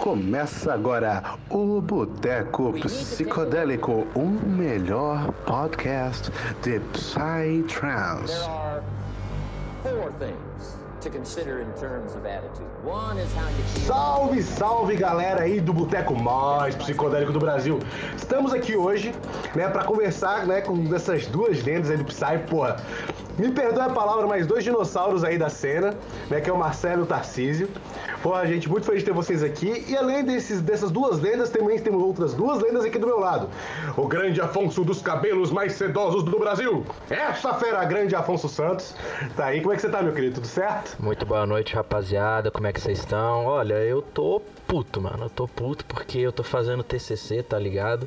Começa agora o Boteco Psicodélico, o melhor podcast de Psytrance. There are four things Salve, salve galera aí do Boteco mais psicodélico do Brasil. Estamos aqui hoje, né, para conversar, né, com essas duas lendas aí do Psy, porra. Me perdoe a palavra, mas dois dinossauros aí da cena, né, que é o Marcelo e o Tarcísio. Porra, gente, muito feliz de ter vocês aqui. E além desses, dessas duas lendas, também temos outras duas lendas aqui do meu lado. O grande Afonso dos cabelos mais sedosos do Brasil. Essa fera grande Afonso Santos. Tá aí, como é que você tá, meu querido? Tudo certo? Muito boa noite, rapaziada. Como é que vocês estão? Olha, eu tô puto, mano. Eu tô puto porque eu tô fazendo TCC, tá ligado?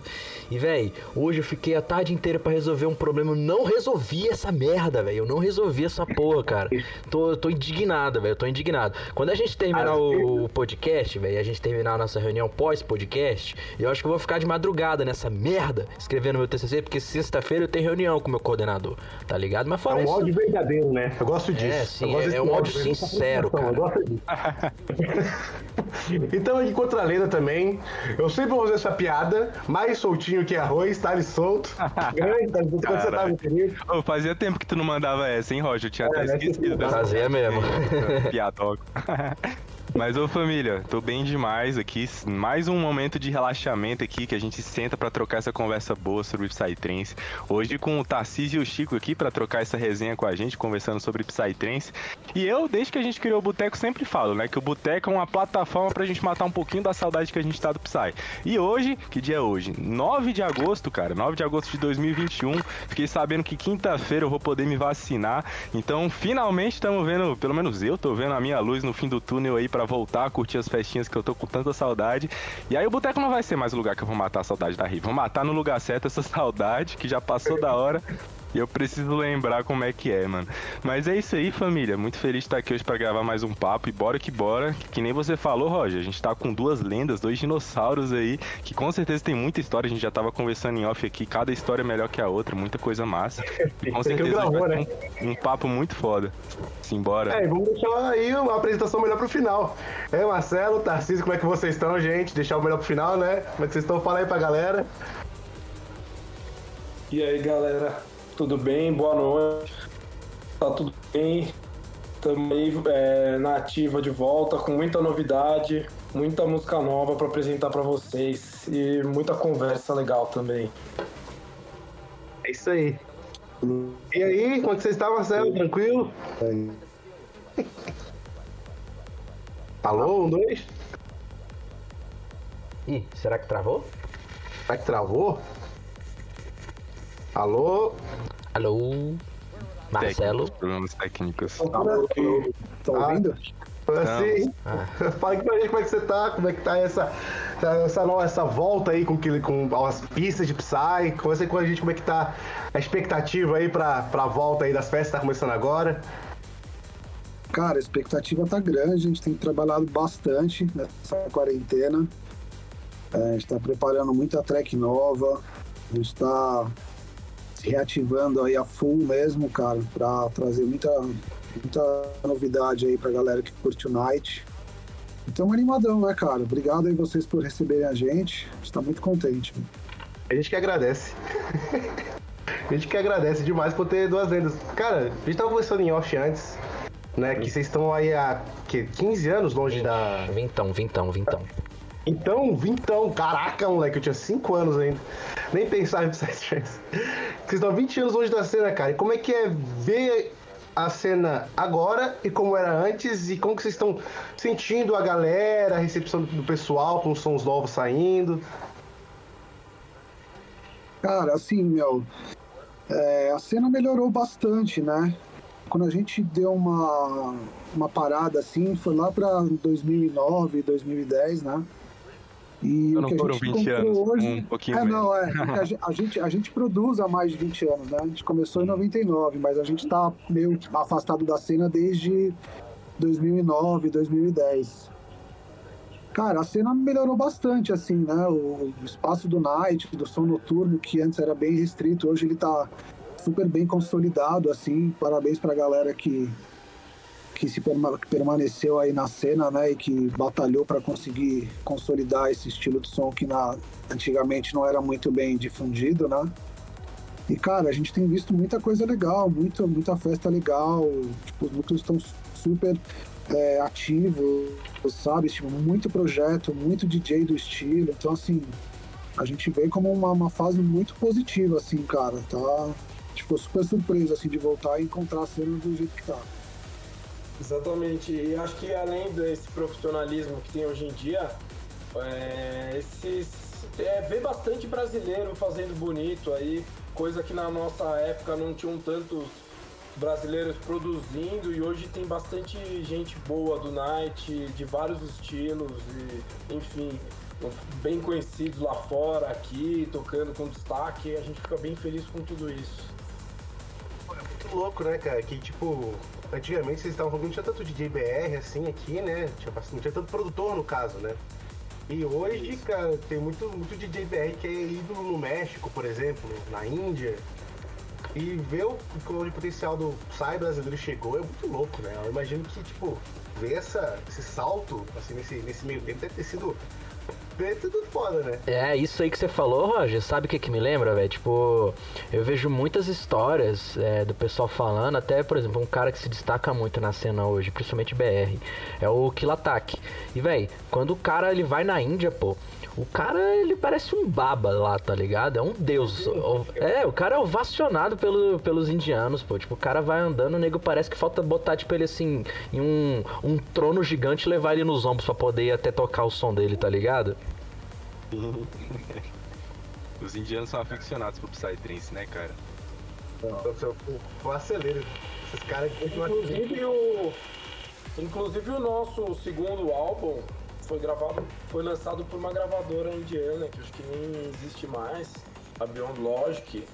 E, véi, hoje eu fiquei a tarde inteira pra resolver um problema. Eu não resolvi essa merda, velho. Eu não resolvi essa porra, cara. Tô, tô indignado, velho. Eu tô indignado. Quando a gente terminar o, o podcast, velho, a gente terminar a nossa reunião pós-podcast, eu acho que eu vou ficar de madrugada nessa merda escrevendo meu TCC, porque sexta-feira eu tenho reunião com o meu coordenador, tá ligado? Mas É fora um isso. verdadeiro, né? Eu gosto disso. É, Eu sim, gosto é- é um né? Sincero, Eu cara. gosto disso. então, aqui contra a lenda também. Eu sempre vou fazer essa piada. Mais soltinho que arroz, tá ali solto. Grande, tá quando você querido. Fazia tempo que tu não mandava essa, hein, Roger? Eu tinha até É, né, esquecido que- dessa. Fazia mesmo. Piadoca. Mas, ô família, tô bem demais aqui. Mais um momento de relaxamento aqui que a gente senta pra trocar essa conversa boa sobre Psytrance. Hoje com o Tarcísio e o Chico aqui pra trocar essa resenha com a gente, conversando sobre Psytrance. E eu, desde que a gente criou o Boteco, sempre falo, né? Que o Boteco é uma plataforma pra gente matar um pouquinho da saudade que a gente tá do Psy. E hoje, que dia é hoje? 9 de agosto, cara. 9 de agosto de 2021. Fiquei sabendo que quinta-feira eu vou poder me vacinar. Então, finalmente estamos vendo, pelo menos eu tô vendo a minha luz no fim do túnel aí pra voltar a curtir as festinhas que eu tô com tanta saudade. E aí o boteco não vai ser mais o lugar que eu vou matar a saudade da Riva. Vou matar no lugar certo essa saudade que já passou da hora. E eu preciso lembrar como é que é, mano. Mas é isso aí, família. Muito feliz de estar aqui hoje pra gravar mais um papo. E bora que bora. Que, que nem você falou, Roger. A gente tá com duas lendas, dois dinossauros aí. Que com certeza tem muita história. A gente já tava conversando em off aqui. Cada história é melhor que a outra. Muita coisa massa. E com certeza gravou, vai né? um, um papo muito foda. Simbora. É, e vamos deixar aí uma apresentação melhor pro final. É, Marcelo, Tarcísio, como é que vocês estão, gente? Deixar o melhor pro final, né? Como é que vocês estão? Fala aí pra galera. E aí galera, tudo bem? Boa noite. Tá tudo bem? Estamos aí é, na ativa de volta com muita novidade, muita música nova para apresentar para vocês e muita conversa legal também. É isso aí. E aí, como é que você está, Marcelo? Tranquilo? Alô, um, dois? Ih, será que travou? Será que travou? Alô? Alô? Marcelo? Técnicos, problemas técnicos. Tá ouvindo? Assim, Ah. fala aqui pra gente como é que você tá, como é que tá essa, essa, essa volta aí com, que- com as pistas de Psy. Conversa aí com a gente como é que tá a expectativa aí pra, pra volta aí das festas, tá começando agora. Cara, a expectativa tá grande, a gente tem trabalhado bastante nessa quarentena. É, a gente tá preparando muita track nova, a gente tá se reativando aí a full mesmo, cara, pra trazer muita, muita novidade aí pra galera que curte o Night. Então, animadão, né, cara? Obrigado aí vocês por receberem a gente. A gente tá muito contente. mano. A gente que agradece. a gente que agradece demais por ter duas lendas. Cara, a gente tava conversando em off antes, né? Que vocês estão aí há que, 15 anos longe da. Vintão, vintão, vintão. Então, vintão, caraca, moleque, eu tinha 5 anos ainda. Nem pensava em Psytrance. Vocês estão há 20 anos longe da cena, cara. E como é que é ver a cena agora e como era antes? E como que vocês estão sentindo a galera, a recepção do pessoal com os sons novos saindo? Cara, assim, meu, é, a cena melhorou bastante, né? Quando a gente deu uma, uma parada assim, foi lá pra 2009, 2010, né? E Não foram 20 anos, um pouquinho É, não, é. porque a, gente, a, gente, a produz há mais de 20 anos, né? A gente começou em 99, mas a gente tá meio afastado da cena desde 2009, 2010. Cara, a cena melhorou bastante, assim, né? O, o espaço do night, do som noturno, que antes era bem restrito, hoje ele tá super bem consolidado, assim. Parabéns pra galera que, que se que permaneceu aí na cena, né, e que batalhou para conseguir consolidar esse estilo de som que na, antigamente não era muito bem difundido, né? E cara, a gente tem visto muita coisa legal, muita, muita festa legal, tipo, os núcleos estão super é, ativos, sabe? Tipo, muito projeto, muito DJ do estilo, então assim, a gente vê como uma, uma fase muito positiva, assim, cara, tá? Tipo, super surpreso, assim, de voltar e encontrar a cena do jeito que tá. Exatamente. E acho que além desse profissionalismo que tem hoje em dia, é, esses, é, vê bastante brasileiro fazendo bonito aí, coisa que na nossa época não tinham tantos brasileiros produzindo e hoje tem bastante gente boa do night, de vários estilos e enfim, bem conhecidos lá fora, aqui, tocando com destaque, e a gente fica bem feliz com tudo isso. É muito louco, né, cara? Que tipo, antigamente vocês estavam falando, não tinha tanto DJ BR assim aqui, né? Tinha não tinha tanto produtor no caso, né? E hoje, cara, tem muito, muito DJ BR que é ídolo no México, por exemplo, na Índia. E ver o, o potencial do Psy brasileiro chegou é muito louco, né? Eu imagino que, tipo, ver essa, esse salto, assim, nesse, nesse meio tempo deve ter sido. Ter sido foda, né? É, isso aí que você falou, Roger, sabe o que que me lembra, velho? Tipo, eu vejo muitas histórias é, do pessoal falando, até, por exemplo, um cara que se destaca muito na cena hoje, principalmente BR, é o Killatak. E, velho, quando o cara ele vai na Índia, pô, o cara, ele parece um baba lá, tá ligado? É um deus. É, o cara é ovacionado pelo, pelos indianos, pô. Tipo, o cara vai andando, o nego parece que falta botar, tipo, ele assim, em um, um trono gigante e levar ele nos ombros pra poder até tocar o som dele, tá ligado? Os indianos são aficionados por Psytrance, né, cara? Eu, acelero. Esses caras Inclusive o, inclusive o nosso segundo álbum foi gravado, foi lançado por uma gravadora indiana que acho que nem existe mais, a Beyond Logic.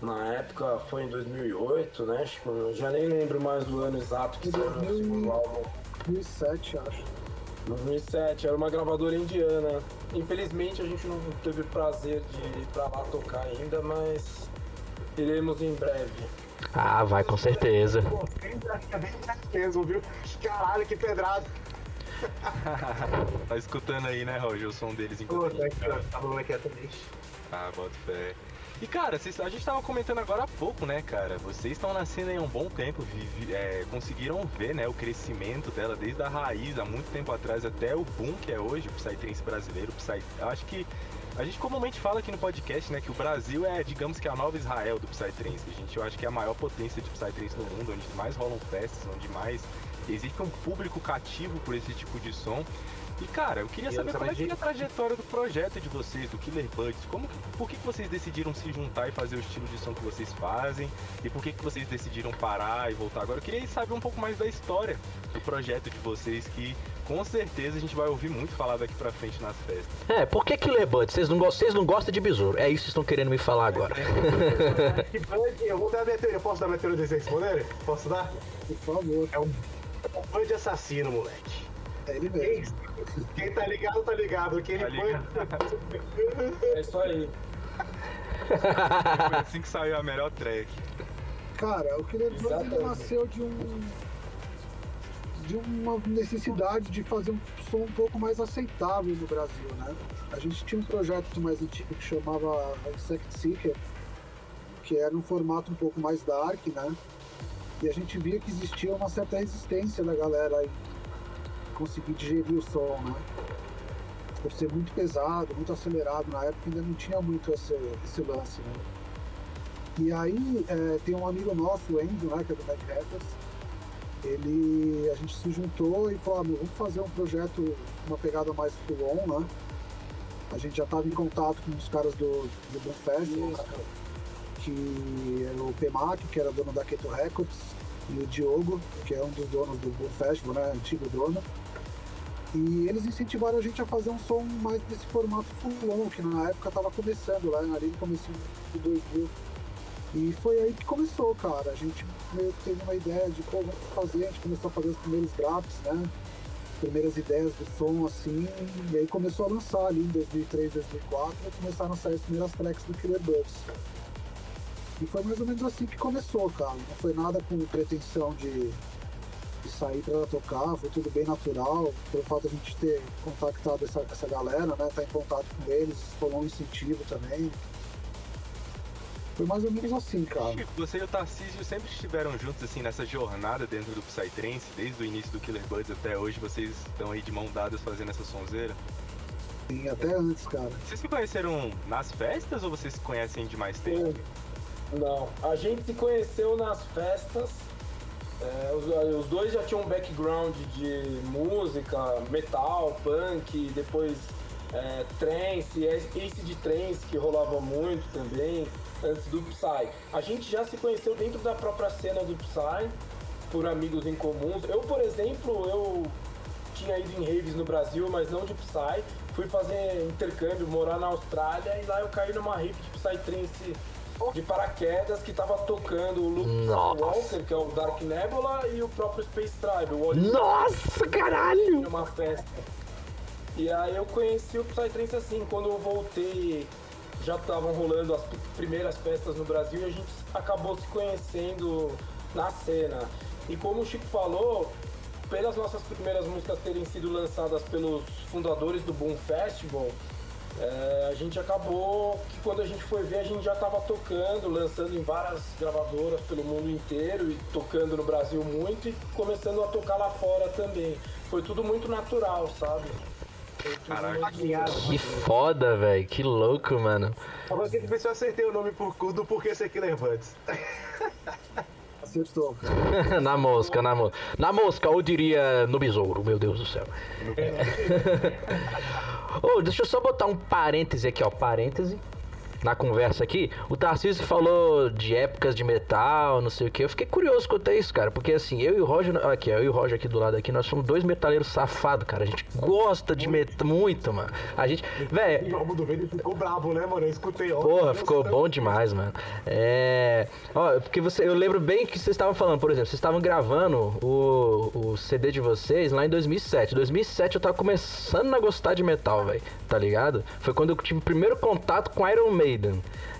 Na época foi em 2008, né? Eu já nem lembro mais o ano exato que saiu o segundo álbum. 2007, acho. 2007, era uma gravadora indiana. Infelizmente a gente não teve prazer de ir pra lá tocar ainda, mas iremos em breve. Ah, vai, com certeza. Pô, bem bem mesmo, viu? Caralho, que pedrado. Tá escutando aí, né, Roger, o som deles Pô, enquanto tá a gente aqui. Tá falando aqui também. Ah, bota fé. E cara, vocês- a gente tava comentando agora há pouco, né, cara? Vocês estão na cena aí há um bom tempo, vive- é, conseguiram ver, né, o crescimento dela desde a raiz, há muito tempo atrás, até o boom que é hoje, o Psytrance brasileiro, o Psy... Eu acho que a gente comumente fala aqui no podcast, né, que o Brasil é, digamos que a nova Israel do Psytrance. A gente, eu acho que é a maior potência de Psytrance no mundo, onde mais rolam festas, onde mais existe um público cativo por esse tipo de som. E cara, eu queria E saber como é que é a trajetória do projeto de vocês, do Killer Buds. Como, por que, que vocês decidiram se juntar e fazer o estilo de som que vocês fazem? E por que, que vocês decidiram parar e voltar agora? Eu queria saber um pouco mais da história do projeto de vocês, que com certeza a gente vai ouvir muito falar daqui pra frente nas festas. É, por que Killer Bud? Vocês não, gostam- vocês não gostam de besouro? É isso que vocês estão querendo me falar agora. Eu vou dar a minha teoria. Posso dar a minha teoria de vocês responderem? Posso dar? Por favor. É um, um Bud assassino, moleque. É ele Quem, mesmo. quem tá ligado, tá ligado. Quem Tá foi. É isso aí. Foi assim que saiu a melhor track. Cara, o Killer ele nasceu de um de uma necessidade de fazer um som um pouco mais aceitável no Brasil, né? A gente tinha um projeto mais antigo que chamava Insect Seeker, que era um formato um pouco mais dark, né? E a gente via que existia uma certa resistência da galera em conseguir digerir o som, né? Por ser muito pesado, muito acelerado, na época ainda não tinha muito esse, esse lance, né? E aí é, tem um amigo nosso, o Andrew, né, que é do Mad Hackers, ele, a gente se juntou e falou, ah, meu, vamos fazer um projeto, uma pegada mais full on, né? A gente já estava em contato com os caras do, do Boom Festival, né, que era o PMAC, que era dono da Keto Records, e o Diogo, que é um dos donos do Boom Festival, né, antigo dono. E eles incentivaram a gente a fazer um som mais desse formato full que na época estava começando, lá ali no começo de 2000. E foi aí que começou, cara. A gente meio que teve uma ideia de vamos fazer, a gente começou a fazer os primeiros grafts, né? Primeiras ideias do som, assim, e aí começou a lançar ali em 2003, 2004, e começaram a sair as primeiras tracks do Killer Bugs. E foi mais ou menos assim que começou, cara. Não foi nada com pretensão de, de sair pra tocar, foi tudo bem natural, pelo fato de a gente ter contactado essa, essa galera, né? Tá em contato com eles, rolou um incentivo também. Foi mais ou menos assim, cara. Chico, você e o Tarcísio sempre estiveram juntos assim nessa jornada dentro do Psytrance, desde o início do Killer Buds até hoje, vocês estão aí de mão dadas fazendo essa sonzeira. Sim, até antes, cara. Vocês se conheceram nas festas ou vocês se conhecem de mais tempo? Não, a gente se conheceu nas festas. é, os, os dois já tinham um background de música, metal, punk, depois é, trance, esse de trance que rolava muito também, antes do Psy. A gente já se conheceu dentro da própria cena do Psy, por amigos em comuns. Eu, por exemplo, eu tinha ido em raves no Brasil, mas não de Psy. Fui fazer intercâmbio, morar na Austrália e lá eu caí numa rave de Psytrance de paraquedas que tava tocando o Luke Nossa. Walker, que é o Dark Nebula, e o próprio Space Tribe, o Oliver Nossa, caralho! numa festa. E aí eu conheci o Psytrance assim, quando eu voltei, já estavam rolando as primeiras festas no Brasil e a gente acabou se conhecendo na cena. E como o Chico falou, pelas nossas primeiras músicas terem sido lançadas pelos fundadores do Boom Festival, é, a gente acabou que quando a gente foi ver, a gente já estava tocando, lançando em várias gravadoras pelo mundo inteiro e tocando no Brasil muito e começando a tocar lá fora também. Foi tudo muito natural, sabe? Foi tudo Caraca. muito- Que foda, velho. Que louco, mano. Agora que ver se eu acertei o nome por, do porquê ser Killer Buds. Acertou, na mosca, na mosca. Na mosca, ou diria no besouro, meu Deus do céu. Ô, deixa eu só botar um parêntese aqui, ó. Parêntese. Na conversa aqui, o Tarcísio falou de épocas de metal, não sei o que. Eu fiquei curioso quanto a isso, cara. Porque assim, eu e o Roger. Aqui, eu e o Roger aqui do lado aqui, nós somos dois metaleiros safados, cara. A gente gosta de metal muito, mano. A gente. Véi, O álbum do Vader ficou brabo, né, mano? Eu escutei ontem. Porra, ficou bom demais, mano. É. Ó, porque você, eu lembro bem que vocês estavam falando, por exemplo, vocês estavam gravando o, o CD de vocês lá em 2007. 2007 eu tava começando a gostar de metal, velho. Tá ligado? Foi quando eu tive o primeiro contato com Iron Maiden.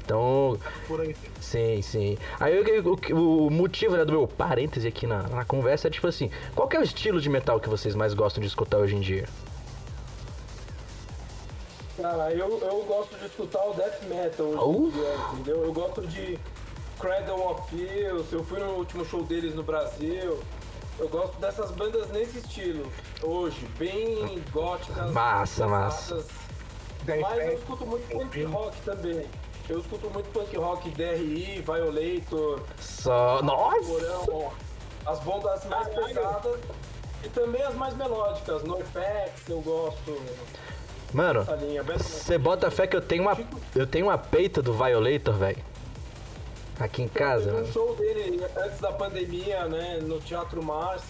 Então, Por aí. Sim, sim. Aí o, o- o motivo né, do meu parêntese aqui na, na conversa é tipo assim: qual é o estilo de metal que vocês mais gostam de escutar hoje em dia? Cara, eu, eu gosto de escutar o death metal hoje Uh. em dia, entendeu? Eu gosto de Cradle of Filth, eu fui no último show deles no Brasil. Eu gosto dessas bandas nesse estilo, hoje, bem góticas. Massa, pesadas. Mas eu escuto muito punk rock também. Eu escuto muito punk rock, DRI, Violator, Só. Nossa! Porão, as bandas mais pesadas e também as mais melódicas. NoFX eu gosto Mano, você bota fé que eu tenho uma. Eu tenho uma peita do Violator, velho. Aqui em casa, Teve um show dele antes da pandemia, né, no Teatro Mars.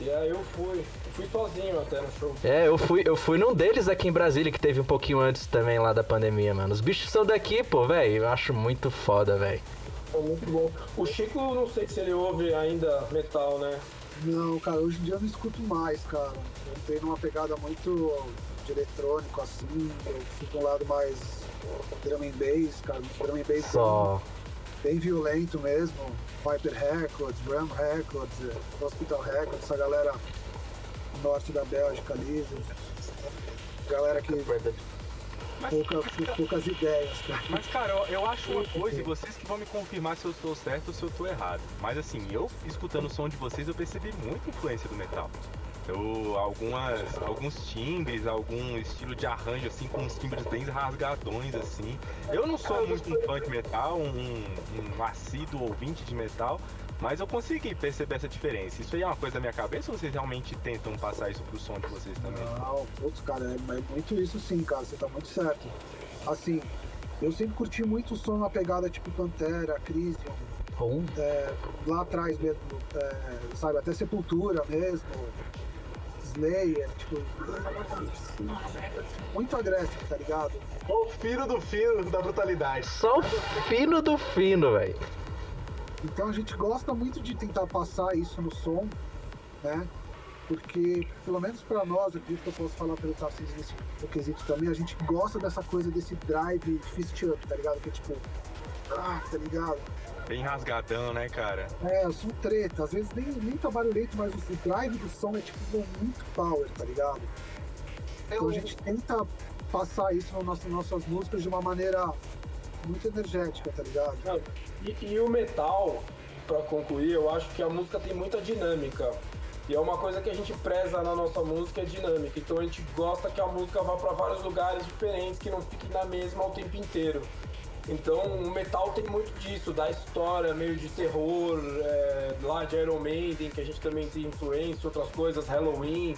E aí eu fui. Eu fui sozinho até no show. É, eu fui, eu fui num deles aqui em Brasília que teve um pouquinho antes também lá da pandemia, mano. Os bichos são daqui, pô, velho. Eu acho muito foda, velho. Foi muito bom. O Chico, não sei se ele ouve ainda metal, né? Não, cara, hoje em dia eu não escuto mais, cara. Eu entrei numa pegada muito de eletrônico, assim. Eu fico um lado mais drum and bass, cara. um Drum and bass Só. bem, bem violento mesmo. Viper Records, Ram Records, eh, Hospital Records, essa galera norte da Bélgica ali. Galera que pouca, com poucas ideias, cara. Mas, cara, eu, eu acho uma coisa, e vocês que vão me confirmar se eu estou certo ou se eu estou errado. Mas, assim, eu escutando o som de vocês, eu percebi muita influência do metal. Eu, algumas, alguns timbres, algum estilo de arranjo, assim, com uns timbres bem rasgadões, assim. Eu não sou muito um fã de metal, um, um assíduo ouvinte de metal, mas eu consegui perceber essa diferença. Isso aí é uma coisa da minha cabeça ou vocês realmente tentam passar isso pro som de vocês também? Não, putz, cara, é, é muito isso sim, cara, você tá muito certo. Assim, eu sempre curti muito o som na pegada tipo Pantera, Crisium, é, lá atrás mesmo, é, sabe, até Sepultura mesmo, Slayer, tipo. Muito agressivo, tá ligado? O fino do fino da brutalidade. só o fino do fino, velho. Então a gente gosta muito de tentar passar isso no som, né? Porque, pelo menos pra nós, eu acredito que eu posso falar pelo Tarcísio nesse no quesito também, a gente gosta dessa coisa desse drive fist up, tá ligado? Que é tipo, ah, tá ligado? Bem rasgadão, né, cara? É, som treta. Às vezes nem, nem tá barulhento, mas o drive do som é tipo muito power, tá ligado? Então a gente tenta passar isso nas nossas, nossas músicas de uma maneira muito energética, tá ligado? Não, E, e o metal, pra concluir, eu acho que a música tem muita dinâmica. E é uma coisa que a gente preza na nossa música é dinâmica. Então a gente gosta que a música vá pra vários lugares diferentes, que não fique na mesma o tempo inteiro. Então o metal tem muito disso, da história, meio de terror, é, lá de Iron Maiden, que a gente também tem influência, outras coisas, Halloween,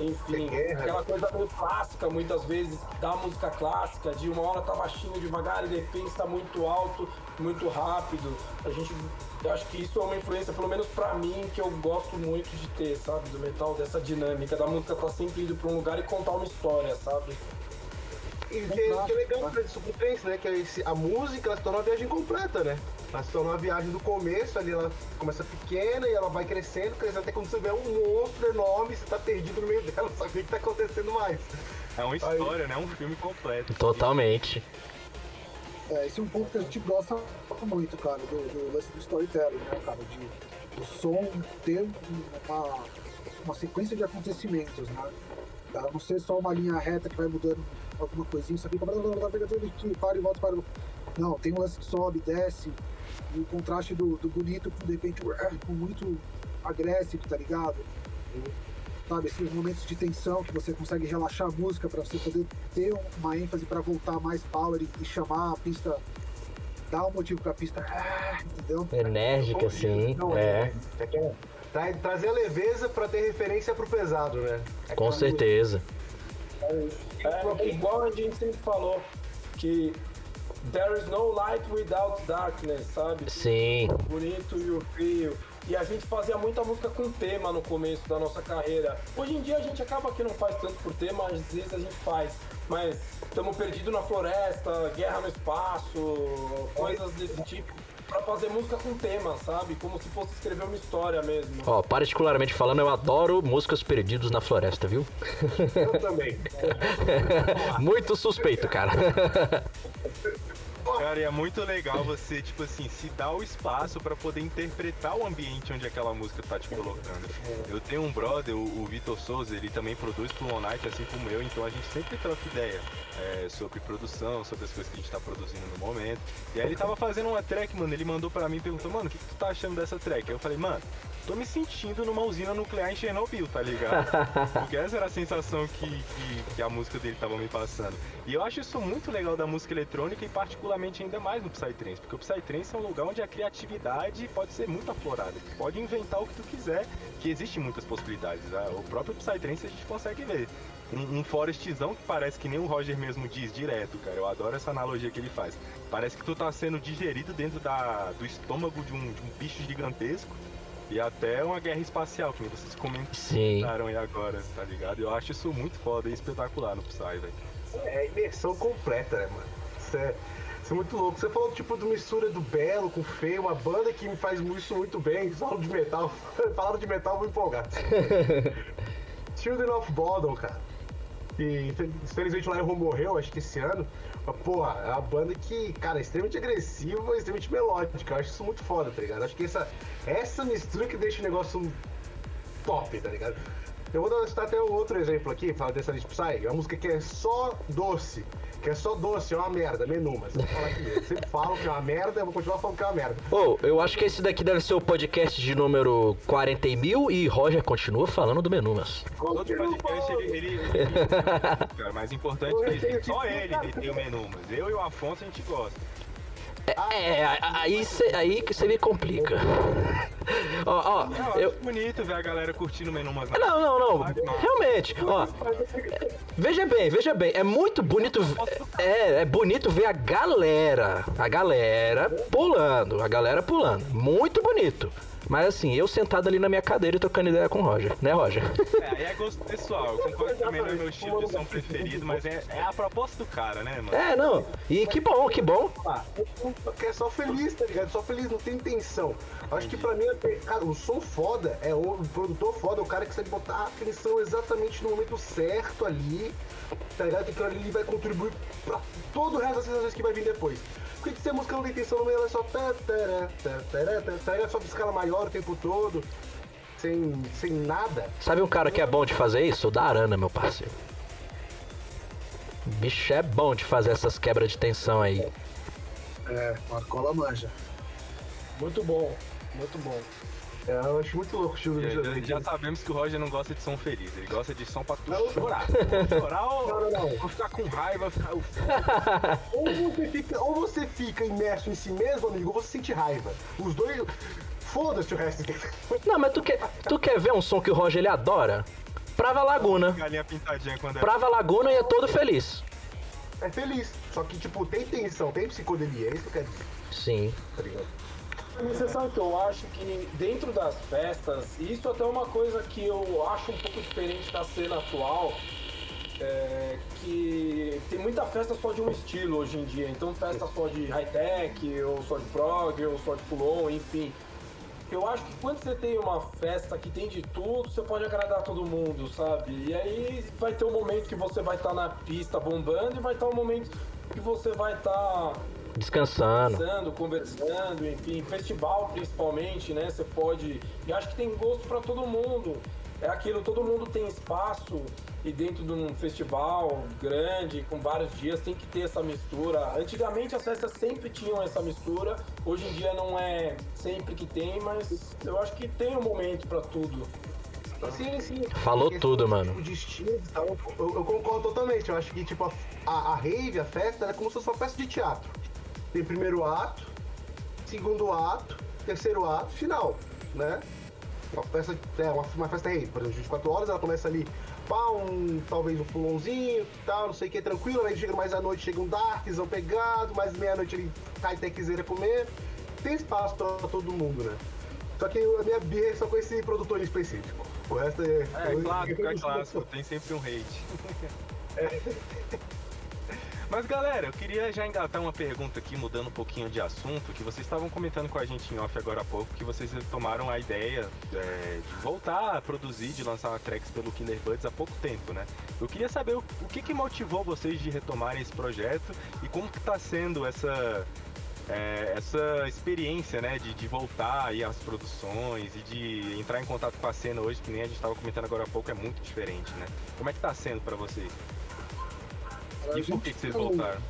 enfim, aquela coisa meio clássica, muitas vezes, da música clássica, de uma hora tá baixinho devagar e de repente tá muito alto, muito rápido. A gente, eu acho que isso é uma influência, pelo menos pra mim, que eu gosto muito de ter, sabe, do metal, dessa dinâmica, da música tá sempre indo pra um lugar e contar uma história, sabe? E o que, que é legal pra isso trance, né? Que é esse, a música ela se torna uma viagem completa, né? Ela se torna uma viagem do começo, ali ela começa pequena e ela vai crescendo, crescendo até quando você vê um monstro enorme, você tá perdido no meio dela, não sabe o que tá acontecendo mais. É uma história, né? Um filme completo. Totalmente. É, esse é um ponto que a gente gosta muito, cara, do, do lance do storytelling, né, cara? De, do som ter uma, uma sequência de acontecimentos, né? Não ser só uma linha reta que vai mudando alguma coisinha, só fica para e volta, para. Não, tem um lance que sobe, desce, e o contraste do, do bonito com de repente com muito agressivo, tá ligado? Sabe, esses momentos de tensão que você consegue relaxar a música pra você poder ter uma ênfase pra voltar mais power e, e chamar a pista, dar um motivo pra pista, ah, entendeu? Enérgica, assim. Não, É, é que é tra- trazer a leveza pra ter referência pro pesado, né? É com certeza. É, igual a gente sempre falou, que there is no light without darkness, sabe? Sim. O bonito e o feio. E a gente fazia muita música com tema no começo da nossa carreira. Hoje em dia a gente acaba que não faz tanto por tema, às vezes a gente faz. Mas estamos perdidos na floresta, guerra no música, coisas desse tipo. Pra fazer música com tema, sabe? Como se fosse escrever uma história mesmo. Ó, particularmente falando, eu adoro músicas perdidos na floresta, viu? Eu também. Muito suspeito, cara. Cara, e é muito legal você, tipo assim, se dar o espaço pra poder interpretar o ambiente onde aquela música tá te colocando. Eu tenho um brother, o, o Vitor Souza, ele também produz pro One Night, assim como eu, então a gente sempre troca ideia é, sobre produção, sobre as coisas que a gente tá produzindo no momento. E aí ele tava fazendo uma track, mano, ele mandou pra mim e perguntou, mano, o que, que tu tá achando dessa track? Eu falei, mano, tô me sentindo numa usina nuclear em Chernobyl, tá ligado? Porque essa era a sensação que, que, que a música dele tava me passando. E eu acho isso muito legal da música eletrônica e particularmente ainda mais no Psytrance, porque o Psytrance é um lugar onde a criatividade pode ser muito aflorada. Tu pode inventar o que tu quiser, que existe muitas possibilidades. né? O próprio Psytrance a gente consegue ver. Um, um forestzão que parece que nem o Roger mesmo diz direto, cara. Eu adoro essa analogia que ele faz. Parece que tu tá sendo digerido dentro da, do estômago de um, de um bicho gigantesco. E até uma guerra espacial, que nem vocês Sim. comentaram aí agora, tá ligado? Eu acho isso muito foda e espetacular no Psy, velho. É imersão completa, né, mano? Isso é, isso é muito louco. Você falou tipo de mistura do belo com feio, uma banda que me faz isso muito bem. Falaram de metal, falaram de metal, eu vou empolgar. Children of Bodom, cara. E infe- infelizmente o Lion morreu, acho que esse ano. Porra, é uma banda que, cara, é extremamente agressiva e extremamente melódica. Eu acho isso muito foda, tá ligado? Acho que essa, essa mistura que deixa o negócio top, tá ligado? Eu vou dar- citar até um outro exemplo aqui, falar dessa de Psy. É uma música que é só doce. Que é só doce, é uma merda, menu, mas eu sempre falo que é uma merda, eu vou continuar falando que é uma merda. Ô, eu acho que esse daqui deve ser o podcast de número 40 mil e Roger continua falando do menu, mas. Todo podcast ele. ele, ele cara, mais importante que isso, só ele tem o menu, mas eu e o Afonso a gente gosta. É, a- aí, cê, aí que você me complica. ó, ó, Eu bonito ver a galera curtindo o menu, mas Não, não, não. Realmente, ó. Veja bem, veja bem. É muito bonito. É, é bonito ver a galera. A galera pulando. A galera pulando. Muito bonito. Mas assim, eu sentado ali na minha cadeira e trocando ideia com o Roger, né, Roger? É, aí é gosto pessoal. Eu concordo que também não é meu estilo de som preferido, mas é, é a proposta do cara, né, mano? É, não. E que bom, que bom. Porque é só feliz, tá ligado? Só feliz, não tem intenção. Acho que pra mim, é- cara, o som foda é o, o produtor foda, é o cara que sabe botar a atenção exatamente no momento certo ali, tá ligado? Que aquilo ali vai contribuir pra todo o resto das sensações que vai vir depois. Por que, que a música não tem tensão no meio, ela é só. ela só de escala maior o tempo todo, sem, sem nada? Sabe um cara que é bom de fazer isso? O da Arana, meu parceiro. O bicho é bom de fazer essas quebras de tensão aí. É, Marcola manja. Muito bom, muito bom. É, eu acho muito louco o estilo do Já, José. já sabemos que o Roger não gosta de som feliz, ele gosta de som pra tu Não. chorar. chorar ou, Não, não, não. ou ficar com raiva, ficar. Ou você, fica, ou você fica imerso em si mesmo, amigo, ou você sente raiva. Os dois. Foda-se o resto. Não, mas tu quer, tu quer ver um som que o Roger ele adora? Prava Laguna. Galinha pintadinha quando é. Prava Laguna e é todo feliz. É feliz. Só que, tipo, tem tensão, tem psicodelia, é isso que eu quero dizer, Sim. tá ligado? Você sabe que eu acho que dentro das festas, isso até é uma coisa que eu acho um pouco diferente da cena atual, é, que tem muita festa só de um estilo hoje em dia. Então festa só de high-tech, ou só de prog, ou só de full enfim. Eu acho que quando você tem uma festa que tem de tudo, você pode agradar todo mundo, sabe? E aí vai ter um momento que você vai estar na pista bombando e vai estar um momento que você vai estar Descansando. conversando, conversando, enfim, festival principalmente, né? Você pode. E acho que tem gosto para todo mundo. É aquilo, todo mundo tem espaço e dentro de um festival grande, com vários dias, tem que ter essa mistura. Antigamente as festas sempre tinham essa mistura, hoje em dia não é sempre que tem, mas eu acho que tem um momento para tudo. Sim, sim. Falou tudo, mano. Tipo, de estilo tal, eu, eu concordo totalmente. Eu acho que, tipo, a, a, a rave, a festa, é como se fosse uma festa de teatro. Tem primeiro ato, segundo ato, terceiro ato, final, né? Uma festa, é, uma, uma festa rave, por exemplo, 24 horas, ela começa ali, pá, um, talvez um fulãozinho, tal, não sei o que, tranquilo, aí chega mais à noite, chega um darkzão pegado, mais meia-noite ele high-techzeira comer. Tem espaço pra todo mundo, né? Só que a minha birra é só com esse produtor em específico. O resto é. É, clássico, é clássico, tem sempre um hate. Mas galera, eu queria já engatar uma pergunta aqui, mudando um pouquinho de assunto, que vocês estavam comentando com a gente em off agora há pouco, que vocês tomaram a ideia é, de voltar a produzir, de lançar uma tracks pelo Killer Buds há pouco tempo, né? Eu queria saber o, o que, que motivou vocês de retomarem esse projeto e como que tá sendo essa, é, essa experiência, né, de, de voltar aí às produções e de entrar em contato com a cena hoje, que nem a gente estava comentando agora há pouco, é muito diferente, né? Como é que tá sendo pra vocês? E por que, que vocês tá- voltaram?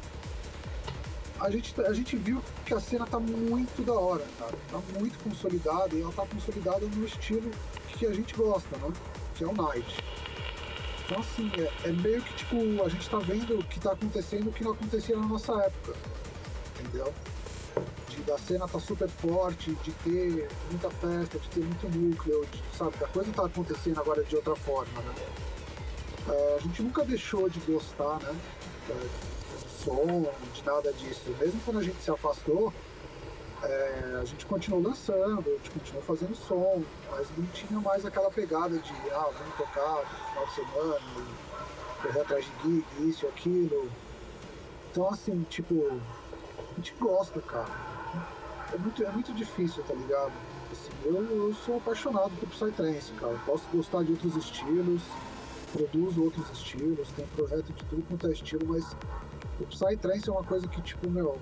A gente, a gente viu que a cena tá muito da hora, cara. Tá muito consolidada e ela tá consolidada no estilo que a gente gosta, né? Que é o Night. Então, assim, é, é meio que tipo, a gente tá vendo o que tá acontecendo o que não acontecia na nossa época. Entendeu? De, da cena tá super forte, de ter muita festa, de ter muito núcleo, de, sabe? A coisa tá acontecendo agora de outra forma, né? É, a gente nunca deixou de gostar, né? De som, de nada disso. Mesmo quando a gente se afastou, é, a gente continuou lançando, a gente continuou fazendo som, mas não tinha mais aquela pegada de, ah, vamos tocar no final de semana, correr atrás de gig, isso aquilo. Então, assim, tipo, a gente gosta, cara. É muito, é muito difícil, tá ligado? Assim, eu, eu sou apaixonado por Psytrance, cara. Posso gostar de outros estilos, produzo outros estilos, tem projeto de tudo quanto é estilo, mas o Psytrance é uma coisa que, tipo, meu,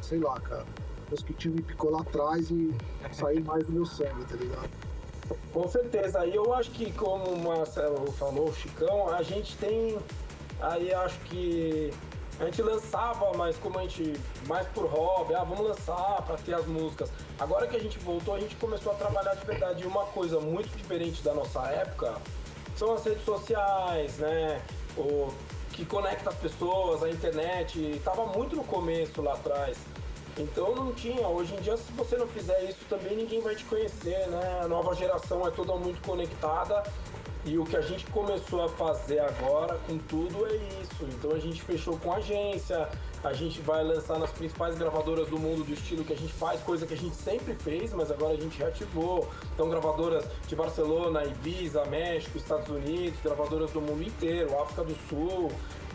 sei lá, cara. O mosquitinho me picou lá atrás e saiu mais do meu sangue, tá ligado? Com certeza. E eu acho que, como o Marcelo falou, o Chicão, a gente tem. Aí acho que a gente lançava, mas como a gente. mais por hobby, ah, vamos lançar pra ter as músicas. Agora que a gente voltou, a gente começou a trabalhar de verdade. E uma coisa muito diferente da nossa época são as redes sociais, né? O que conecta as pessoas, a internet. Tava muito no começo lá atrás. Então não tinha. Hoje em dia, se você não fizer isso também, ninguém vai te conhecer, né? A nova geração é toda muito conectada. E o que a gente começou a fazer agora com tudo é isso. Então a gente fechou com agência, a gente vai lançar nas principais gravadoras do mundo do estilo que a gente faz, coisa que a gente sempre fez, mas agora a gente reativou. Então gravadoras de Barcelona, Ibiza, México, Estados Unidos, gravadoras do mundo inteiro, África do Sul.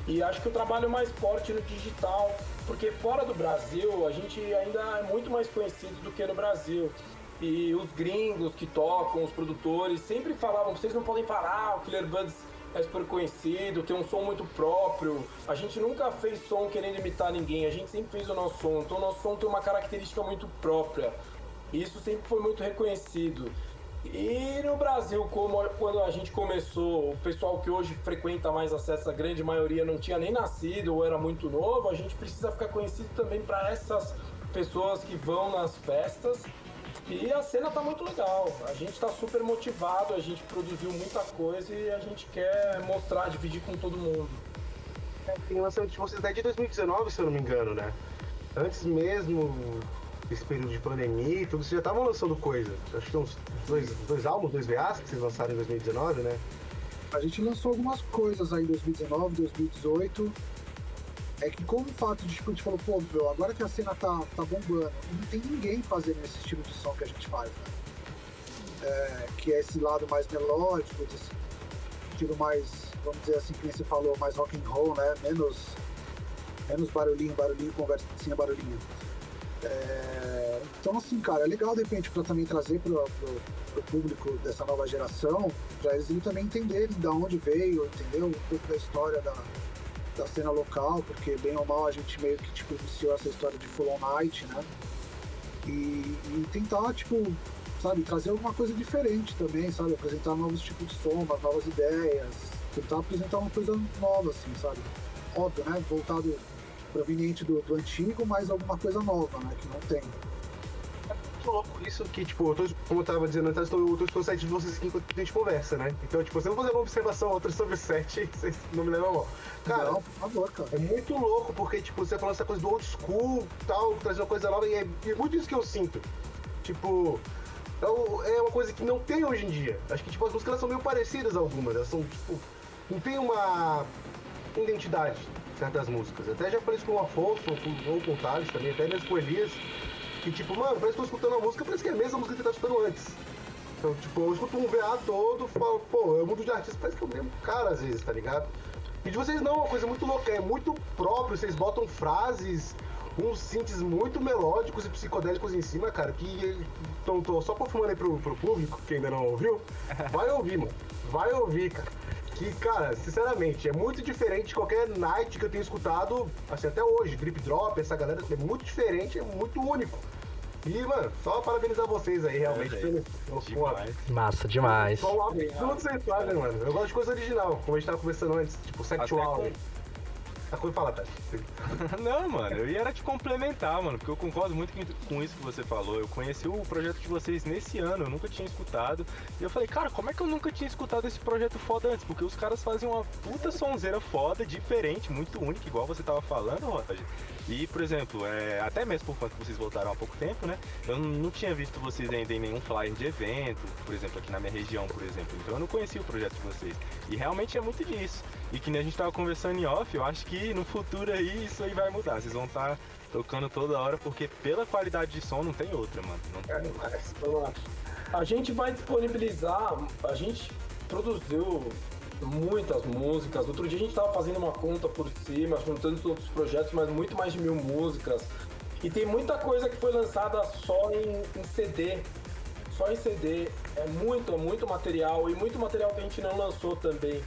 E acho que o trabalho mais forte no digital, porque fora do Brasil a gente ainda é muito mais conhecido do que no Brasil. E os gringos que tocam, os produtores, sempre falavam: vocês não podem parar, o Killer Buds é super conhecido, tem um som muito próprio. A gente nunca fez som querendo imitar ninguém, a gente sempre fez o nosso som. Então o nosso som tem uma característica muito própria. E isso sempre foi muito reconhecido. E no Brasil, como quando a gente começou, o pessoal que hoje frequenta mais acesso, a grande maioria não tinha nem nascido ou era muito novo, a gente precisa ficar conhecido também para essas pessoas que vão nas festas. E a cena tá muito legal. A gente tá super motivado, a gente produziu muita coisa e a gente quer mostrar, dividir com todo mundo. É, tem lançamento de vocês desde 2019, se eu não me engano, né? Antes mesmo desse período de pandemia e tudo, vocês já estavam lançando coisa. Acho que tem uns dois, dois álbuns, dois VAs que vocês lançaram em 2019, né? A gente lançou algumas coisas aí em 2019, 2018. É que como o fato de, tipo, a gente falou, pô, meu, agora que a cena tá, tá bombando, não tem ninguém fazendo esse estilo de som que a gente faz, né? É, que é esse lado mais melódico, esse estilo mais, vamos dizer assim, que você falou, mais rock and roll, né? Menos, menos barulhinho, barulhinho, conversinha, barulhinho. É, então, assim, cara, é legal de repente para também trazer pro, pro, público dessa nova geração, para eles também entenderem de onde veio, entendeu? Um pouco da história da, da cena local, porque bem ou mal a gente meio que tipo, iniciou essa história de Full On Night, né? E, e, tentar, tipo, sabe, trazer alguma coisa diferente também, sabe? Apresentar novos tipos de som, umas novas ideias, tentar apresentar uma coisa nova, assim, sabe? Óbvio, né? Voltado proveniente do, do antigo, mas alguma coisa nova, né? Que não tem louco isso que, tipo, eu tô, como eu tava dizendo antes, eu tô escutando o de vocês aqui enquanto a gente conversa, né? Então, tipo, você não fazer uma observação outra sobre o set, vocês não me levam mal. Cara, não, por favor, cara. É muito louco, porque, tipo, você falou essa coisa do old school tal, trazer uma coisa nova, e é, é muito isso que eu sinto. Tipo, é, é uma coisa que não tem hoje em dia. Acho que, tipo, as músicas são meio parecidas algumas, elas são, tipo, não tem uma identidade certas músicas. Até já falei isso com o Afonso, ou com, ou com o Thales também, até mesmo com o Elias que tipo, mano, parece que eu tô escutando a música, parece que é a mesma música que você tá escutando antes. Então, tipo, eu escuto um VA todo, falo, pô, eu mudo de artista, parece que é o mesmo cara às vezes, tá ligado? E de vocês não, é uma coisa muito louca, é muito próprio, vocês botam frases, uns synths muito melódicos e psicodélicos em cima, cara, que então tô só confirmando aí pro, pro público, que ainda não ouviu, vai ouvir, mano. Vai ouvir, cara. Que, cara, sinceramente, é muito diferente de qualquer night que eu tenho escutado, assim, até hoje. Drip Drop, essa galera, é muito diferente, é muito único. E, mano, só parabenizar vocês aí, realmente, é, pelo, pelo demais. Massa demais. Só um vocês fazem, mano. Eu gosto de coisa original, como a gente tava conversando antes, tipo, sexual. Até com... A coisa fala, Tati. Não, mano, eu ia era te complementar, mano, porque eu concordo muito com isso que você falou. Eu conheci o projeto de vocês nesse ano, eu nunca tinha escutado. E eu falei, cara, como é que eu nunca tinha escutado esse projeto foda antes? Porque os caras fazem uma puta sonzeira foda, diferente, muito única, igual você tava falando, Roger. E, por exemplo, é, até mesmo por conta que vocês voltaram há pouco tempo, né? Eu não tinha visto vocês ainda em nenhum flyer de evento, por exemplo, aqui na minha região, por exemplo. Então eu não conhecia o projeto de vocês. E realmente é muito disso. E que nem a gente tava conversando em off, eu acho que no futuro aí isso aí vai mudar. Vocês vão estar tá tocando toda hora, porque pela qualidade de som não tem outra, mano. Não tem é, outra. A gente vai disponibilizar, a gente produziu muitas músicas. Outro dia a gente tava fazendo uma conta por cima, juntando outros projetos, mas muito mais de mil músicas. E tem muita coisa que foi lançada só em, em CD. Só em CD. É muito, muito material. E muito material que a gente não lançou também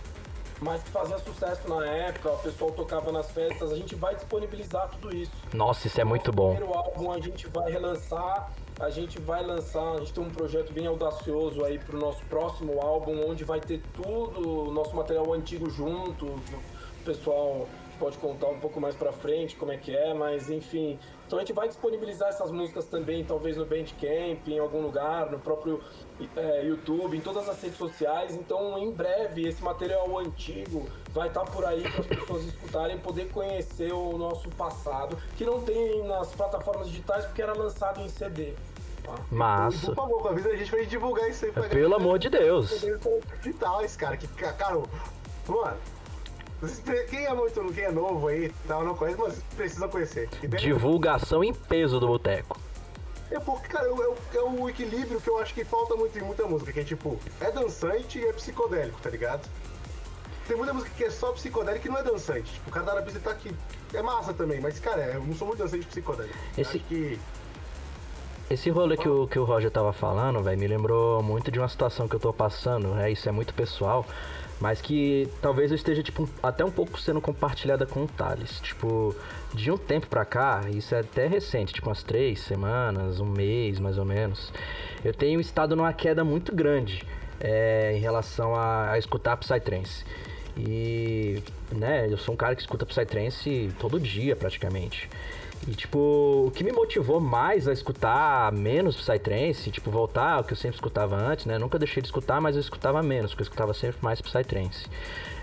mas que fazia sucesso na época, o pessoal tocava nas festas, a gente vai disponibilizar tudo isso. Nossa, isso é muito bom. O primeiro álbum a gente vai relançar, a gente vai lançar, a gente tem um projeto bem audacioso aí pro nosso próximo álbum, onde vai ter tudo, nosso material antigo junto, o pessoal pode contar um pouco mais para frente como é que é, mas enfim. Então a gente vai disponibilizar essas músicas também, talvez no Bandcamp, em algum lugar, no próprio é, YouTube, em todas as redes sociais. Então em breve esse material antigo vai estar tá por aí para as pessoas escutarem, poder conhecer o nosso passado, que não tem nas plataformas digitais porque era lançado em CD. Tá? Massa. Por favor, avisa a gente pra gente divulgar isso aí pra Pelo amor de Deus. Digitais, cara. Que, cara, mano, quem é muito, quem é novo aí tal, não conhece, mas precisa conhecer. Divulgação em peso do boteco. É porque, cara, é, é, o equilíbrio que eu acho que falta muito em muita música, que é tipo, é dançante e é psicodélico, tá ligado? Tem muita música que é só psicodélico e não é dançante. Tipo, o cara da pista tá aqui. É massa também, mas, cara, eu não sou muito dançante psicodélico. Esse... Acho que esse rolê que o, que o Roger tava falando, velho, me lembrou muito de uma situação que eu tô passando, né? Isso é muito pessoal, mas que talvez eu esteja, tipo, até um pouco sendo compartilhada com o Thales. Tipo, de um tempo pra cá, isso é até recente, tipo umas três semanas, um mês mais ou menos, eu tenho estado numa queda muito grande é, em relação a, a escutar Psytrance. E, né, eu sou um cara que escuta Psytrance todo dia praticamente. E, tipo, o que me motivou mais a escutar menos Psytrance, tipo, voltar ao que eu sempre escutava antes, né? Nunca deixei de escutar, mas eu escutava menos, porque eu escutava sempre mais Psytrance.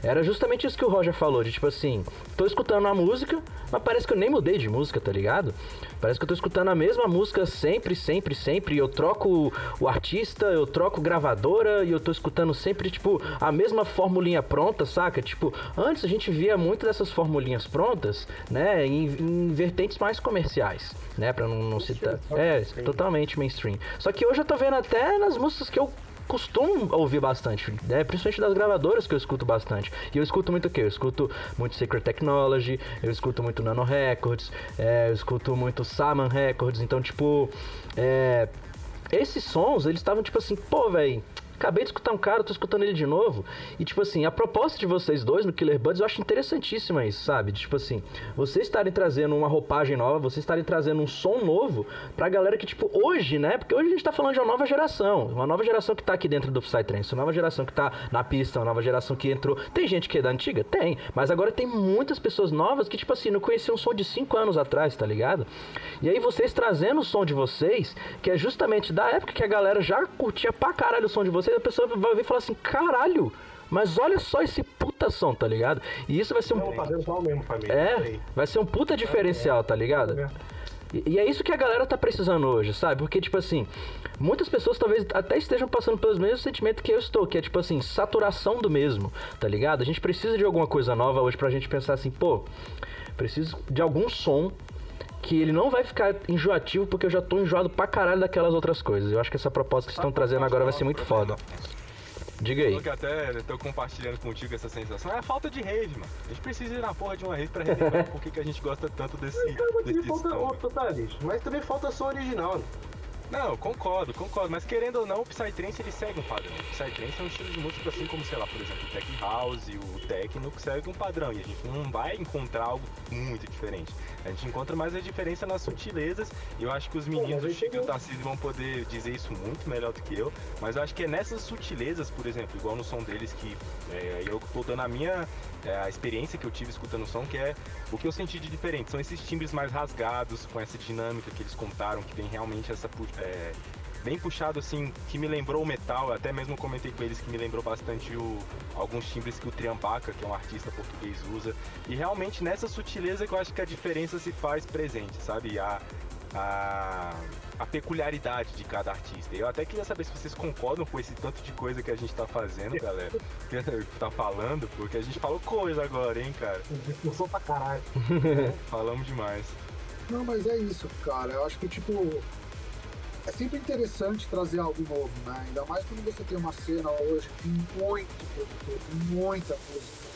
Era justamente isso que o Roger falou, de tipo assim, tô escutando a música, mas parece que eu nem mudei de música, tá ligado? Parece que eu tô escutando a mesma música sempre, sempre, sempre. Eu troco o artista, eu troco gravadora e eu tô escutando sempre, tipo, a mesma formulinha pronta, saca? Tipo, antes a gente via muito dessas formulinhas prontas, né, em, em vertentes mais comerciais, né, pra não, não citar. É, totalmente mainstream. Só que hoje eu tô vendo até nas músicas que eu costumo ouvir bastante, né? Principalmente das gravadoras que eu escuto bastante. E eu escuto muito o quê? Eu escuto muito Secret Technology, eu escuto muito Nano Records, é, eu escuto muito Saman Records. Então, tipo, é, esses sons, eles estavam tipo assim, pô, velho Acabei de escutar um cara, tô escutando ele de novo. E, tipo assim, a proposta de vocês dois no Killer Buds eu acho interessantíssima isso, sabe? Tipo assim, vocês estarem trazendo uma roupagem nova, vocês estarem trazendo um som novo pra galera que, tipo, hoje, né? Porque hoje a gente tá falando de uma nova geração. Uma nova geração que tá aqui dentro do Psytrance. Uma nova geração que tá na pista, uma nova geração que entrou. Tem gente que é da antiga? Tem. Mas agora tem muitas pessoas novas que, tipo assim, não conheciam um som de 5 anos atrás, tá ligado? E aí vocês trazendo o som de vocês, que é justamente da época que a galera já curtia pra caralho o som de vocês a pessoa vai ouvir e falar assim, caralho, mas olha só esse puta som, tá ligado? E isso vai ser um. Não, mesmo, família. É, vai ser um puta diferencial, tá ligado? E é isso que a galera tá precisando hoje, sabe? Porque, tipo assim, muitas pessoas talvez até estejam passando pelos mesmos sentimentos que eu estou, que é, tipo assim, saturação do mesmo, tá ligado? A gente precisa de alguma coisa nova hoje pra gente pensar assim, pô, preciso de algum som que ele não vai ficar enjoativo porque eu já tô enjoado pra caralho daquelas outras coisas. Eu acho que essa proposta que vocês estão trazendo agora vai ser muito foda. Diga aí. Eu que até tô compartilhando contigo essa sensação. É a falta de rave, mano. A gente precisa ir na porra de uma rave pra relembrar por que que a gente gosta tanto desse, Mas também desse falta outro, tá, bicho? Mas também falta som original, né? Não, concordo, concordo. Mas querendo ou não, o Psytrance ele segue um padrão. O Psytrance é um estilo de música assim como, sei lá, por exemplo, o Tech House, o Techno, que segue um padrão. E a gente não vai encontrar algo muito diferente. A gente encontra mais a diferença nas sutilezas. E eu acho que os meninos, o Chico e o Tarcísio, vão poder dizer isso muito melhor do que eu. Mas eu acho que é nessas sutilezas, por exemplo, igual no som deles, que é, eu tô dando a minha é, a experiência que eu tive escutando o som, que é o que eu senti de diferente. São esses timbres mais rasgados, com essa dinâmica que eles contaram, que tem realmente essa. é, bem puxado assim, que me lembrou o metal, até mesmo comentei com eles que me lembrou bastante o, alguns timbres que o Triampaca, que é um artista português, usa. E realmente nessa sutileza que eu acho que a diferença se faz presente, sabe? A, a, a peculiaridade de cada artista. Eu até queria saber se vocês concordam com esse tanto de coisa que a gente tá fazendo, galera. Que tá falando, porque a gente falou coisa agora, hein, cara? Discussão pra caralho. Falamos demais. Não, mas é isso, cara. Eu acho que, tipo, é sempre interessante trazer algo novo, né? Ainda mais quando você tem uma cena hoje tem muito produtor, muita música.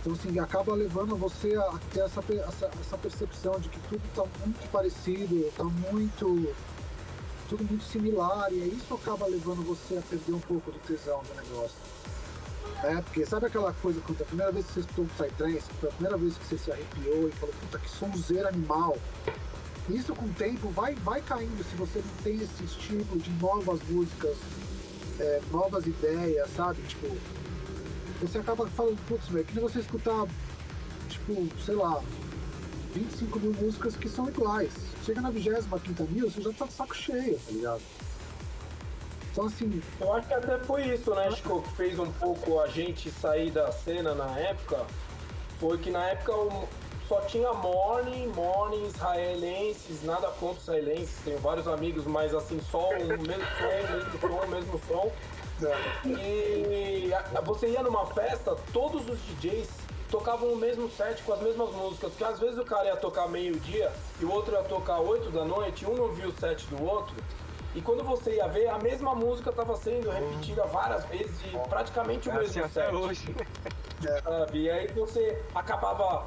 Então, assim, acaba levando você a ter essa, essa, essa percepção de que tudo tá muito parecido, tá muito. tudo muito similar, e isso acaba levando você a perder um pouco do tesão do negócio. É, porque sabe aquela coisa, quando a primeira vez que você escutou o Psytrance, foi a primeira vez que você se arrepiou e falou, puta, que sonzeira animal. Isso com o tempo vai, vai caindo se você não tem esse estímulo de novas músicas, é, novas ideias, sabe? Tipo, você acaba falando, putz, velho, que nem você escutar, tipo, sei lá, 25 mil músicas que são iguais. Chega na 25 mil, você já tá de saco cheio, tá ligado? Então, assim, Eu acho que até foi isso, né, Chico, que fez um pouco a gente sair da cena na época. Foi que na época o- só tinha Morning, Morning, israelenses, nada contra israelenses, tenho vários amigos, mas assim, só o mesmo som, mesmo som, mesmo som. E você ia numa festa, todos os DJs tocavam o mesmo set com as mesmas músicas, porque às vezes o cara ia tocar meio-dia e o outro ia tocar 8 da noite, um não viu o set do outro. E quando você ia ver, a mesma música estava sendo repetida várias vezes e praticamente o assim mesmo set hoje. sabe? E aí você acabava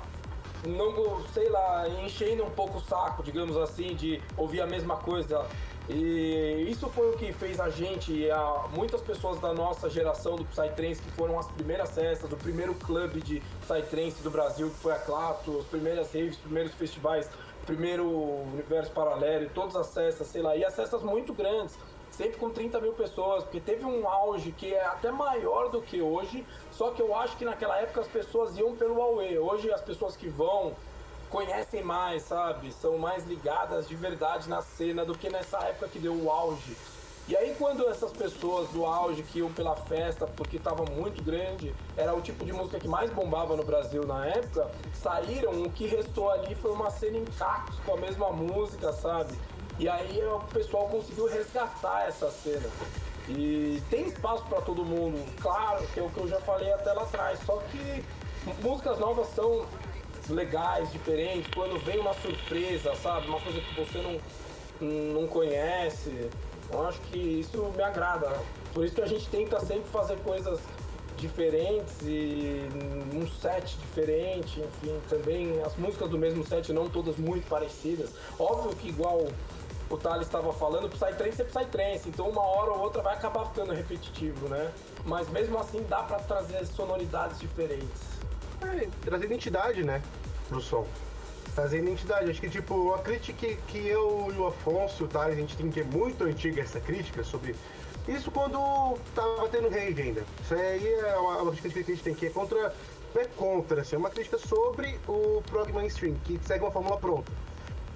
não, sei lá, enchendo um pouco o saco, digamos assim, de ouvir a mesma coisa. E isso foi o que fez a gente e a, muitas pessoas da nossa geração do Psytrance, que foram as primeiras festas, o primeiro clube de Psytrance do Brasil, que foi a Clato, as primeiras raves, os primeiros festivais, primeiro Universo Paralelo, todas as festas, sei lá, e as festas muito grandes sempre com 30 mil pessoas, porque teve um auge que é até maior do que hoje, só que eu acho que naquela época as pessoas iam pelo Huawei. Hoje as pessoas que vão conhecem mais, sabe? São mais ligadas de verdade na cena do que nessa época que deu o auge. E aí quando essas pessoas do auge que iam pela festa porque estava muito grande, era o tipo de música que mais bombava no Brasil na época, saíram, o que restou ali foi uma cena em cacos com a mesma música, sabe? E aí o pessoal conseguiu resgatar essa cena. E tem espaço para todo mundo, claro, que é o que eu já falei até lá atrás. Só que músicas novas são legais, diferentes, quando vem uma surpresa, sabe? Uma coisa que você não, não conhece. Eu acho que isso me agrada. Por isso que a gente tenta sempre fazer coisas diferentes e um set diferente, enfim, também as músicas do mesmo set não todas muito parecidas. Óbvio que igual o Thales estava falando, Psytrance é Psytrance, então uma hora ou outra vai acabar ficando repetitivo, né? Mas mesmo assim dá para trazer sonoridades diferentes. É, trazer identidade, né, pro som. Trazer identidade. Acho que, tipo, a crítica que eu e o Afonso e o Thales, a gente tem que é muito antiga essa crítica sobre isso quando tava tendo rave ainda. Isso aí é uma, uma crítica que a gente tem que é contra. Não é contra, assim, é uma crítica sobre o prog mainstream, que segue uma fórmula pronta.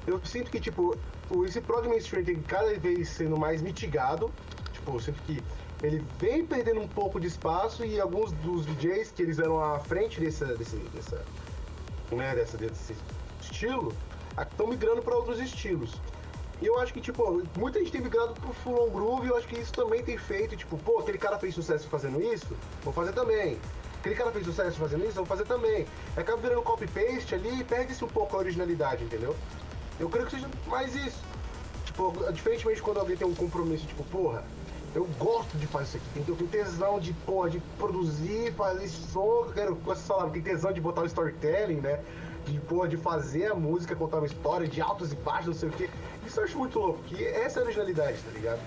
Eu sinto que, tipo, esse prog mainstream tem cada vez sendo mais mitigado. Tipo, sinto que ele vem perdendo um pouco de espaço e alguns dos DJs que eles eram à frente dessa, desse, dessa, né, dessa, desse estilo estão migrando para outros estilos. E eu acho que, tipo, muita gente tem migrado pro Full On Groove e eu acho que isso também tem feito, tipo, pô, aquele cara fez sucesso fazendo isso, vou fazer também. Aquele cara fez sucesso fazendo isso, vou fazer também. Acaba virando copy-paste ali e perde-se um pouco a originalidade, entendeu? Eu creio que seja mais isso. Tipo, diferentemente quando alguém tem um compromisso, tipo, porra, eu gosto de fazer isso aqui. Eu tenho tesão de, porra, de produzir, fazer som, eu quero, essa palavra, tem tesão de botar o storytelling, né? De, porra, de fazer a música, contar uma história de altos e baixos, não sei o quê. Isso eu acho muito louco, que essa é a originalidade, tá ligado?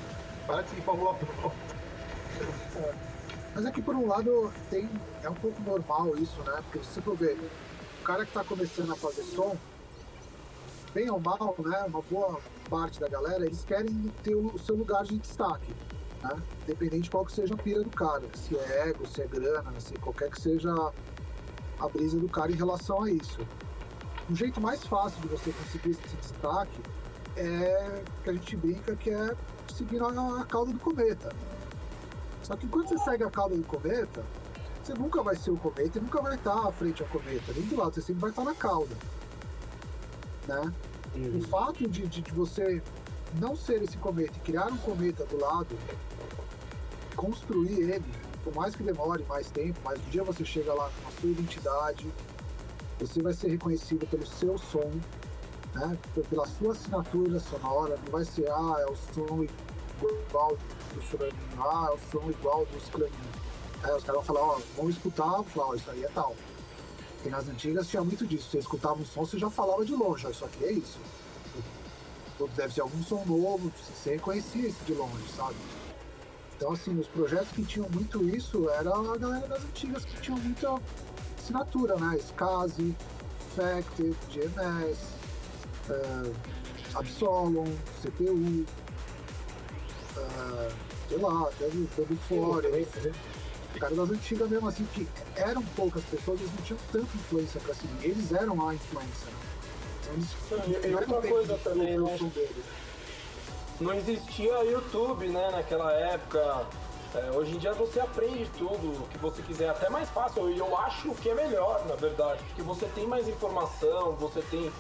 Para de seguir fórmula pronta. Mas é que por um lado tem, é um pouco normal isso, né? Porque se você ver, o cara que tá começando a fazer som, bem ou mal, né, uma boa parte da galera, eles querem ter o seu lugar de destaque, né? Independente de qual que seja a pira do cara, se é ego, se é grana, se qualquer que seja a brisa do cara em relação a isso. O jeito mais fácil de você conseguir esse destaque é que a gente brinca que é seguir a cauda do cometa. Só que quando você segue a cauda do cometa, você nunca vai ser o cometa e nunca vai estar à frente ao cometa, nem do lado, você sempre vai estar na cauda né? Uhum. O fato de, de, de, você não ser esse cometa e criar um cometa do lado, construir ele, por mais que demore mais tempo, mas um dia você chega lá com a sua identidade, você vai ser reconhecido pelo seu som, né? pela sua assinatura sonora, não vai ser, ah, é o som igual do fulaninho, ah, é o som igual do ciclaninho. Aí os caras vão falar, ó, vamos escutar, vou falar, ó, isso aí é tal. Porque nas antigas tinha muito disso. Você escutava um som, você já falava de longe. Isso aqui é isso. Deve ser algum som novo, você reconhecia isso de longe, sabe? Então, assim, os projetos que tinham muito isso era a galera das antigas que tinham muita assinatura, né? Skazi, Factive, GMS, uh, Absolom, CPU, uh, sei lá, até do Fore cara das antigas mesmo assim, que eram poucas pessoas, eles não tinham tanta influência pra cima. Eles eram a influência, né? Então, eles, e outra coisa também, né? Não existia YouTube, né, naquela época. É, hoje em dia você aprende tudo o que você quiser, até mais fácil. E eu acho que é melhor, na verdade, porque você tem mais informação, você tem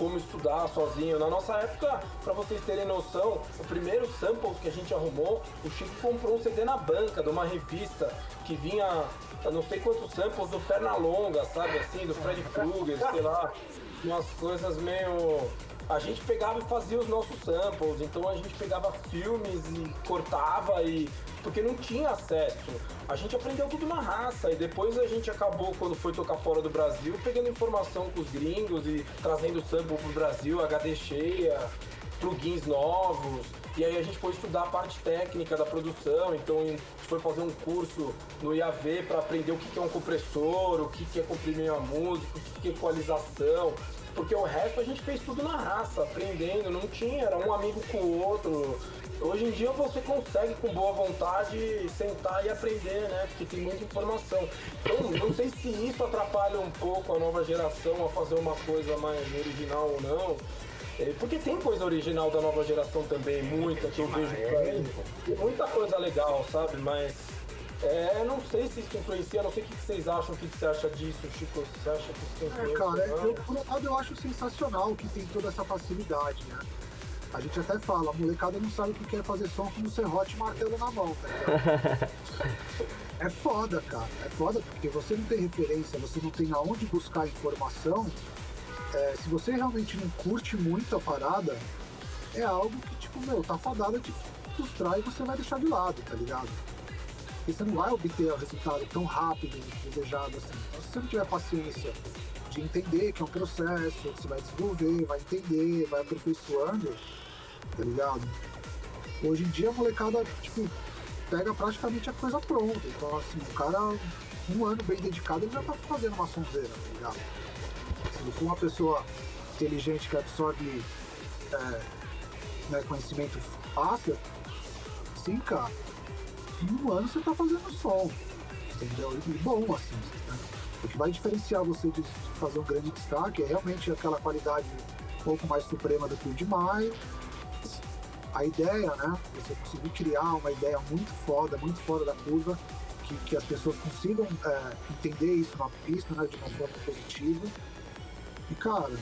como estudar sozinho. Na nossa época, para vocês terem noção, o primeiro samples que a gente arrumou, o Chico comprou um CD na banca de uma revista que vinha, eu não sei quantos samples do Pernalonga, sabe assim, do Fred Krueger, sei lá, umas coisas meio a gente pegava e fazia os nossos samples, então a gente pegava filmes e cortava e porque não tinha acesso. A gente aprendeu tudo na raça e depois a gente acabou, quando foi tocar fora do Brasil, pegando informação com os gringos e trazendo sample pro Brasil, HD cheia, plugins novos. E aí a gente foi estudar a parte técnica da produção, então a gente foi fazer um curso no IAV para aprender o que é um compressor, o que é comprimir uma música, o que é equalização, porque o resto a gente fez tudo na raça, aprendendo, não tinha, era um amigo com o outro. Hoje em dia você consegue com boa vontade sentar e aprender, né? Porque tem muita informação. Então, não sei se isso atrapalha um pouco a nova geração a fazer uma coisa mais original ou não. É, Porque tem coisa original da nova geração também, muita que eu vejo por aí. Muita coisa legal, sabe? Mas é, não sei se isso influencia, não sei o que vocês acham, o que você acha disso, Chico. Você acha que isso tem É, influência? cara, não? eu, por um lado eu acho sensacional que tem toda essa facilidade, né? A gente até fala, a molecada não sabe o que é fazer som com um serrote e martelo na mão, tá ligado? é foda, cara. É foda porque você não tem referência, você não tem aonde buscar informação. É, se você realmente não curte muito a parada, é algo que, tipo, meu, tá fadada de frustrar e você vai deixar de lado, tá ligado? Porque você não vai obter o resultado tão rápido e desejado assim. Então, se você não tiver paciência de entender que é um processo, que você vai desenvolver, vai entender, vai aperfeiçoando, tá ligado? Hoje em dia a molecada, tipo, pega praticamente a coisa pronta. Então, assim, o cara, um ano bem dedicado, ele já tá fazendo uma sonzeira, tá ligado? Se não for uma pessoa inteligente que absorve é, né, conhecimento fácil, sim, cara, em um ano você tá fazendo som, entendeu? E bom, assim, né? O que vai diferenciar você de, de fazer um grande destaque é realmente aquela qualidade um pouco mais suprema do que o demais. A ideia, né? Você conseguir criar uma ideia muito foda, muito fora da curva, que, que as pessoas consigam é, entender isso na pista, né? De uma forma positiva. E, cara,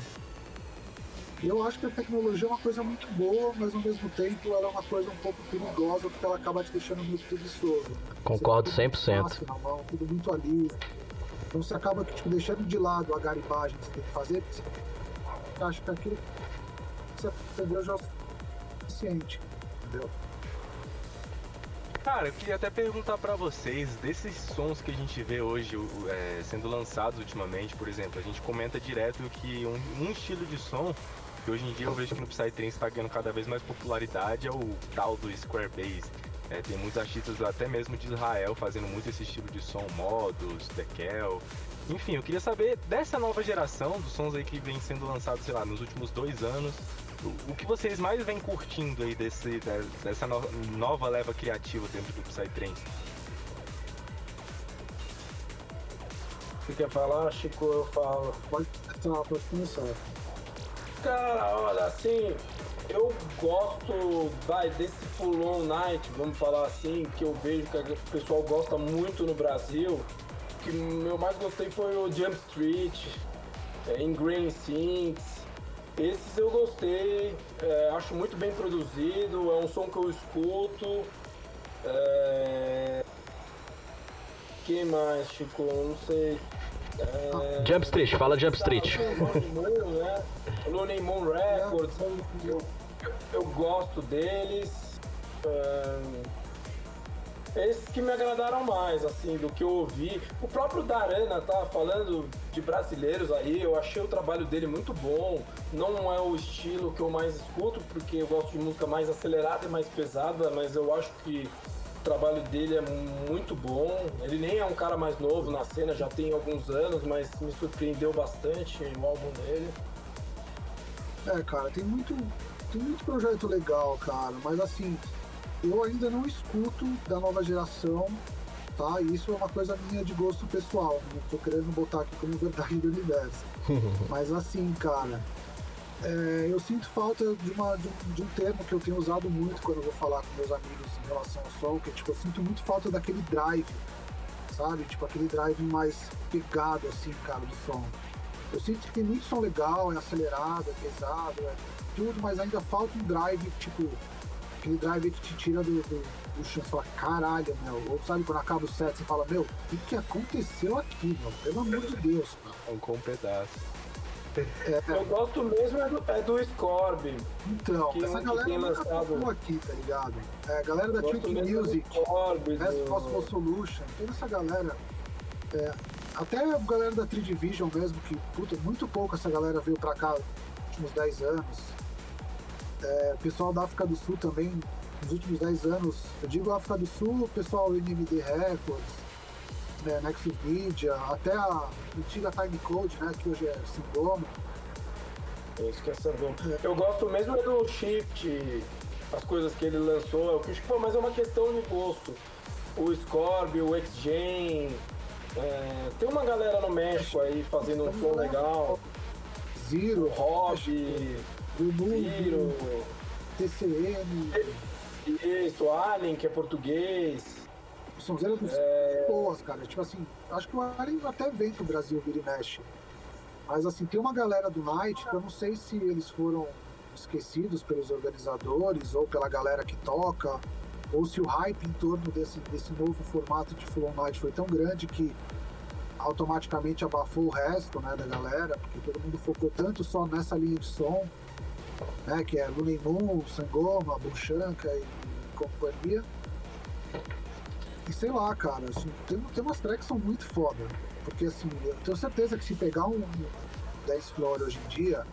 eu acho que a tecnologia é uma coisa muito boa, mas ao mesmo tempo ela é uma coisa um pouco perigosa porque ela acaba te deixando muito preguiçoso. Concordo Você tem tudo 100%. fácil na mão, tudo muito ali. Então você acaba tipo, deixando de lado a garimbagem que você tem que fazer, porque você acha que aquilo que você aprendeu já é o suficiente. Entendeu? Cara, eu queria até perguntar pra vocês, desses sons que a gente vê hoje é, sendo lançados ultimamente, por exemplo, a gente comenta direto que um, um estilo de som que hoje em dia eu vejo que no Psytrance está ganhando cada vez mais popularidade é o tal do Square Bass. É, tem muitos artistas até mesmo de Israel fazendo muito esse estilo de som, Modus, Dekel. Enfim, eu queria saber dessa nova geração dos sons aí que vem sendo lançados, sei lá, nos últimos dois anos, o, o que vocês mais vêm curtindo aí desse, de- dessa no- nova leva criativa dentro do Psytrance? Você quer falar, Chico? Eu falo. Pode, tá, pode começar. Cara, olha, assim, eu gosto, vai, desse Full On Night, vamos falar assim, que eu vejo que o pessoal gosta muito no Brasil. Que eu mais gostei foi o Jump Street, é, Ingrain Things. Esses eu gostei, é, acho muito bem produzido, é um som que eu escuto. É... que mais, Chico? Não sei. É... Jump Street, fala Jump Street. Looney Moon, né? Looney Moon Records, eu, gosto deles. Ahn, esses que me agradaram mais, assim, do que eu ouvi. O próprio Darana tá falando de brasileiros aí, eu achei o trabalho dele muito bom. Não é o estilo que eu mais escuto, porque eu gosto de música mais acelerada e mais pesada, mas eu acho que o trabalho dele é muito bom. Ele nem é um cara mais novo na cena, já tem alguns anos, mas me surpreendeu bastante o álbum dele. É, cara, tem muito, tem muito projeto legal, cara, mas assim, eu ainda não escuto da nova geração, tá? E isso é uma coisa minha de gosto pessoal, não tô querendo botar aqui como verdade do universo. mas assim, cara, é, eu sinto falta de, uma, de, um, de um termo que eu tenho usado muito quando eu vou falar com meus amigos em relação ao som, que é tipo, eu sinto muito falta daquele drive, sabe? Tipo, aquele drive mais pegado, assim, cara, do som. Eu sinto que tem muito som legal, é acelerado, é pesado, é tudo, mas ainda falta um drive, tipo, aquele drive que te tira do, do, do chão e fala, caralho, meu. Ou sabe quando acaba o set, você fala, meu, o que, que aconteceu aqui, meu? Pelo amor de Deus, cara. Com um pedaço. Eu gosto mesmo é do, é do Scorby. Então, Que essa um que galera nunca lançado- aqui, tá ligado? É, a galera da mesmo do Music, Scorby, Best do- Possible Solution, toda essa galera. é, até a galera da Tridivision mesmo, que puta, muito pouco essa galera veio pra cá nos últimos 10 anos. É, o pessoal da África do Sul também, nos últimos 10 anos, eu digo África do Sul, o pessoal NMD Records, né, Nexus Media, até a antiga Time Code, né, que hoje é Singoma. É isso que é Sangão. Eu gosto mesmo é do Shift, as coisas que ele lançou, é o que acho que foi, mas é uma questão de gosto. O Scorby, o X-Gen, é, tem uma galera no México aí fazendo um som legal. Zero, Hobby, Zero, TCM, isso, Alien, que é português. São zero É. boas, cara. Tipo assim, acho que o Alien até vem pro Brasil, vira e mexe. Mas assim, tem uma galera do Night que eu não sei se eles foram esquecidos pelos organizadores ou pela galera que toca, ou se o hype em torno desse, desse novo formato de Full On Night foi tão grande que automaticamente abafou o resto né, da galera, porque todo mundo focou tanto só nessa linha de som, né, que é Looney Sangoma, Bunchanka e companhia. E sei lá, cara, assim, tem, tem umas tracks que são muito foda. Porque assim, eu tenho certeza que se pegar um 10 Floor hoje em dia,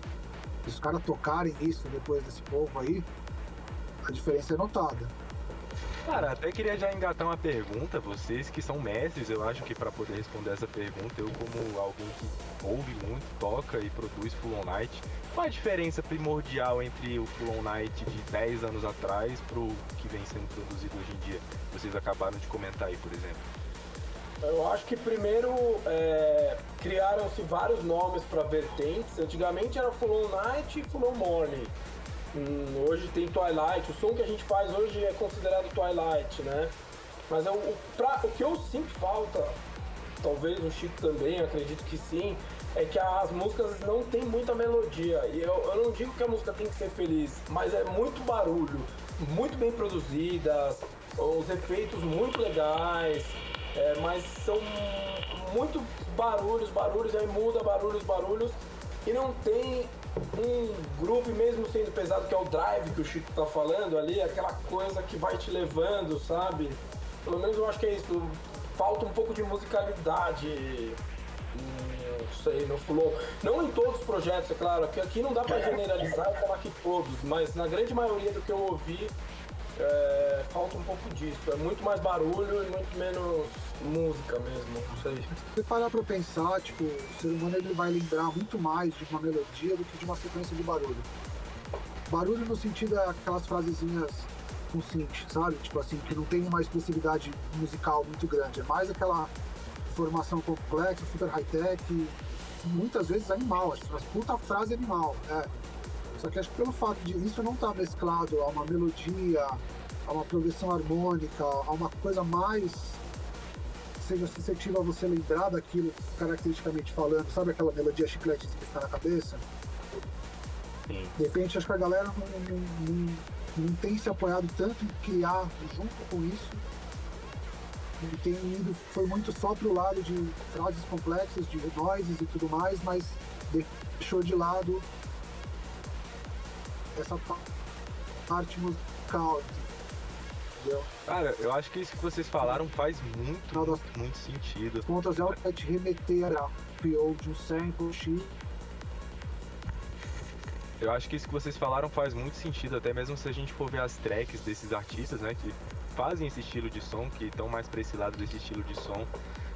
e os caras tocarem isso depois desse povo aí, a diferença é notada. Cara, até queria já engatar uma pergunta, vocês que são mestres, eu acho que para poder responder essa pergunta, eu como alguém que ouve muito, toca e produz Full On Night, qual a diferença primordial entre o Full On Night de 10 anos atrás pro que vem sendo produzido hoje em dia? Vocês acabaram de comentar aí, por exemplo. Eu acho que primeiro é, criaram-se vários nomes para vertentes. Antigamente era Full On Night e Full On Morning. Hum, hoje tem Twilight. O som que a gente faz hoje é considerado Twilight, né? Mas é o, pra- o que eu sinto falta, talvez o Chico também, acredito que sim, é que as músicas não tem muita melodia. E eu, eu não digo que a música tem que ser feliz, mas é muito barulho, muito bem produzidas, os efeitos muito legais, é, mas são muito barulhos, barulhos, aí muda barulhos, barulhos, e não tem um groove mesmo sendo pesado, que é o drive que o Chico tá falando ali, aquela coisa que vai te levando, sabe? Pelo menos eu acho que é isso. Falta um pouco de musicalidade. Sei, no Flow. Não em todos os projetos, é claro, que aqui não dá pra generalizar e falar que todos, mas na grande maioria do que eu ouvi, é, falta um pouco disso. É muito mais barulho e muito menos música mesmo, não sei. Se você parar pra pensar, tipo, o ser humano ele vai lembrar muito mais de uma melodia do que de uma sequência de barulho. Barulho no sentido é aquelas frasezinhas com synth, sabe? Tipo assim, que não tem uma expressividade musical muito grande. É mais aquela formação complexa, super high-tech, muitas vezes animal, assim, mas puta frase animal, é. Só que acho que pelo fato de isso não estar mesclado a uma melodia, a uma progressão harmônica, a uma coisa mais seja suscetível a você lembrar daquilo caracteristicamente falando, sabe aquela melodia chicletezinha que fica na cabeça? Sim. De repente acho que a galera não, não, não, não tem se apoiado tanto em criar junto com isso. E tem ido, foi muito só pro lado de frases complexas, de noises e tudo mais, mas deixou de lado essa pa- parte musical. Entendeu? Cara, eu acho que isso que vocês falaram faz muito, Não, nós- muito, muito sentido. Contas ela vai te remeter a PO de um sample X Eu acho que isso que vocês falaram faz muito sentido, até mesmo se a gente for ver as tracks desses artistas, né, que fazem esse estilo de som, que estão mais pra esse lado desse estilo de som.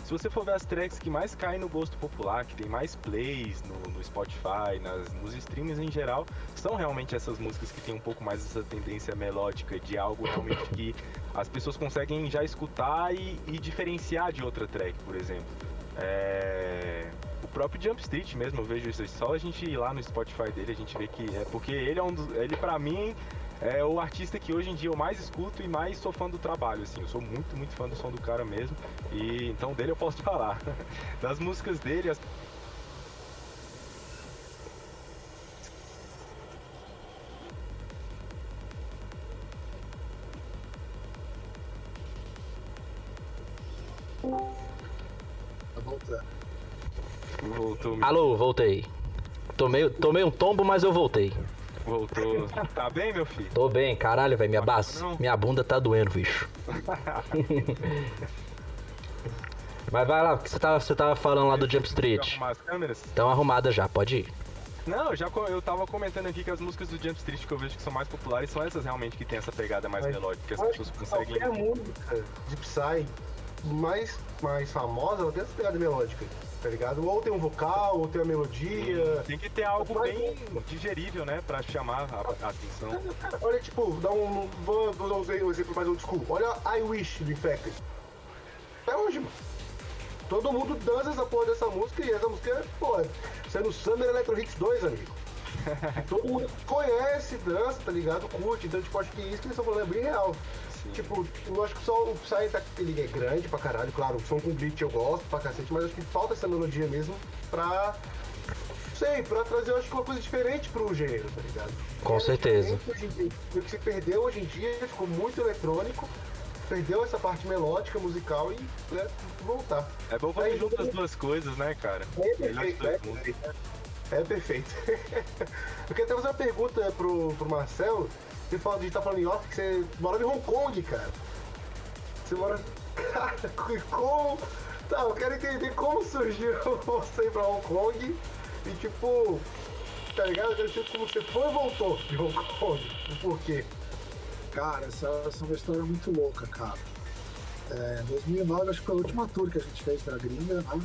Se você for ver as tracks que mais caem no gosto popular, que tem mais plays no, no Spotify, nas, nos streams em geral, são realmente essas músicas que tem um pouco mais essa tendência melódica de algo realmente que as pessoas conseguem já escutar e, e diferenciar de outra track, por exemplo. É, O próprio Jump Street mesmo, eu vejo isso. Só a gente ir lá no Spotify dele, a gente vê que é porque ele é um dos. Ele pra mim é o artista que hoje em dia eu mais escuto e mais sou fã do trabalho, assim. Eu sou muito, muito fã do som do cara mesmo. E então dele eu posso falar. Das músicas dele, as Tá voltando. voltou. Alô, voltei. Tomei, tomei um tombo, mas eu voltei. Voltou. Tá bem, meu filho? Tô bem, caralho, velho. Minha, base, não? minha bunda tá doendo, bicho. Mas vai lá, o que você tava, você tava falando lá do Jump Street. Arrumar as câmeras? Estão arrumadas já, pode ir. Não, já eu tava comentando aqui que as músicas do Jump Street que eu vejo que são mais populares são essas realmente que tem essa pegada mais Mas melódica, que as pessoas conseguem. Qualquer música de Psy mais, mais famosa, ela tem essa pegada melódica, tá ligado? Ou tem um vocal, ou tem uma melodia. Tem que ter algo Mas- bem digerível, né? Pra chamar a, a atenção. Cara, olha, tipo, dá um. Vou, vou dar um exemplo mais old school. Olha I Wish do Infected. Até hoje, mano. Todo mundo dança essa porra dessa música e essa música é, pô, sendo Summer Electro Hits 2, amigo. Todo mundo conhece, dança, tá ligado? Curte, então, tipo, acho que isso que eles estão falando é bem real. Tipo, eu acho que só o Psy tá, ele é grande pra caralho, claro, o som com beat eu gosto pra cacete, mas acho que falta essa melodia mesmo pra. Sei, pra trazer, eu acho que uma coisa diferente pro gênero, tá ligado? Com É certeza. O que se perdeu hoje em dia ficou muito eletrônico, perdeu essa parte melódica, musical e né, voltar. É bom quando junta as duas coisas, né, cara? É de perfeito, é perfeito. É perfeito. eu queria até fazer uma pergunta pro, pro Marcelo. Você fala de tá falando em off que você mora em Hong Kong, cara. Você mora. Cara, como. Tá, eu quero entender como surgiu você ir pra Hong Kong e tipo. Tá ligado? Eu quero saber como você foi e voltou de Hong Kong. O porquê. Cara, essa, essa é uma história muito louca, cara. É, 2009 acho que foi a última tour que a gente fez pra gringa, né?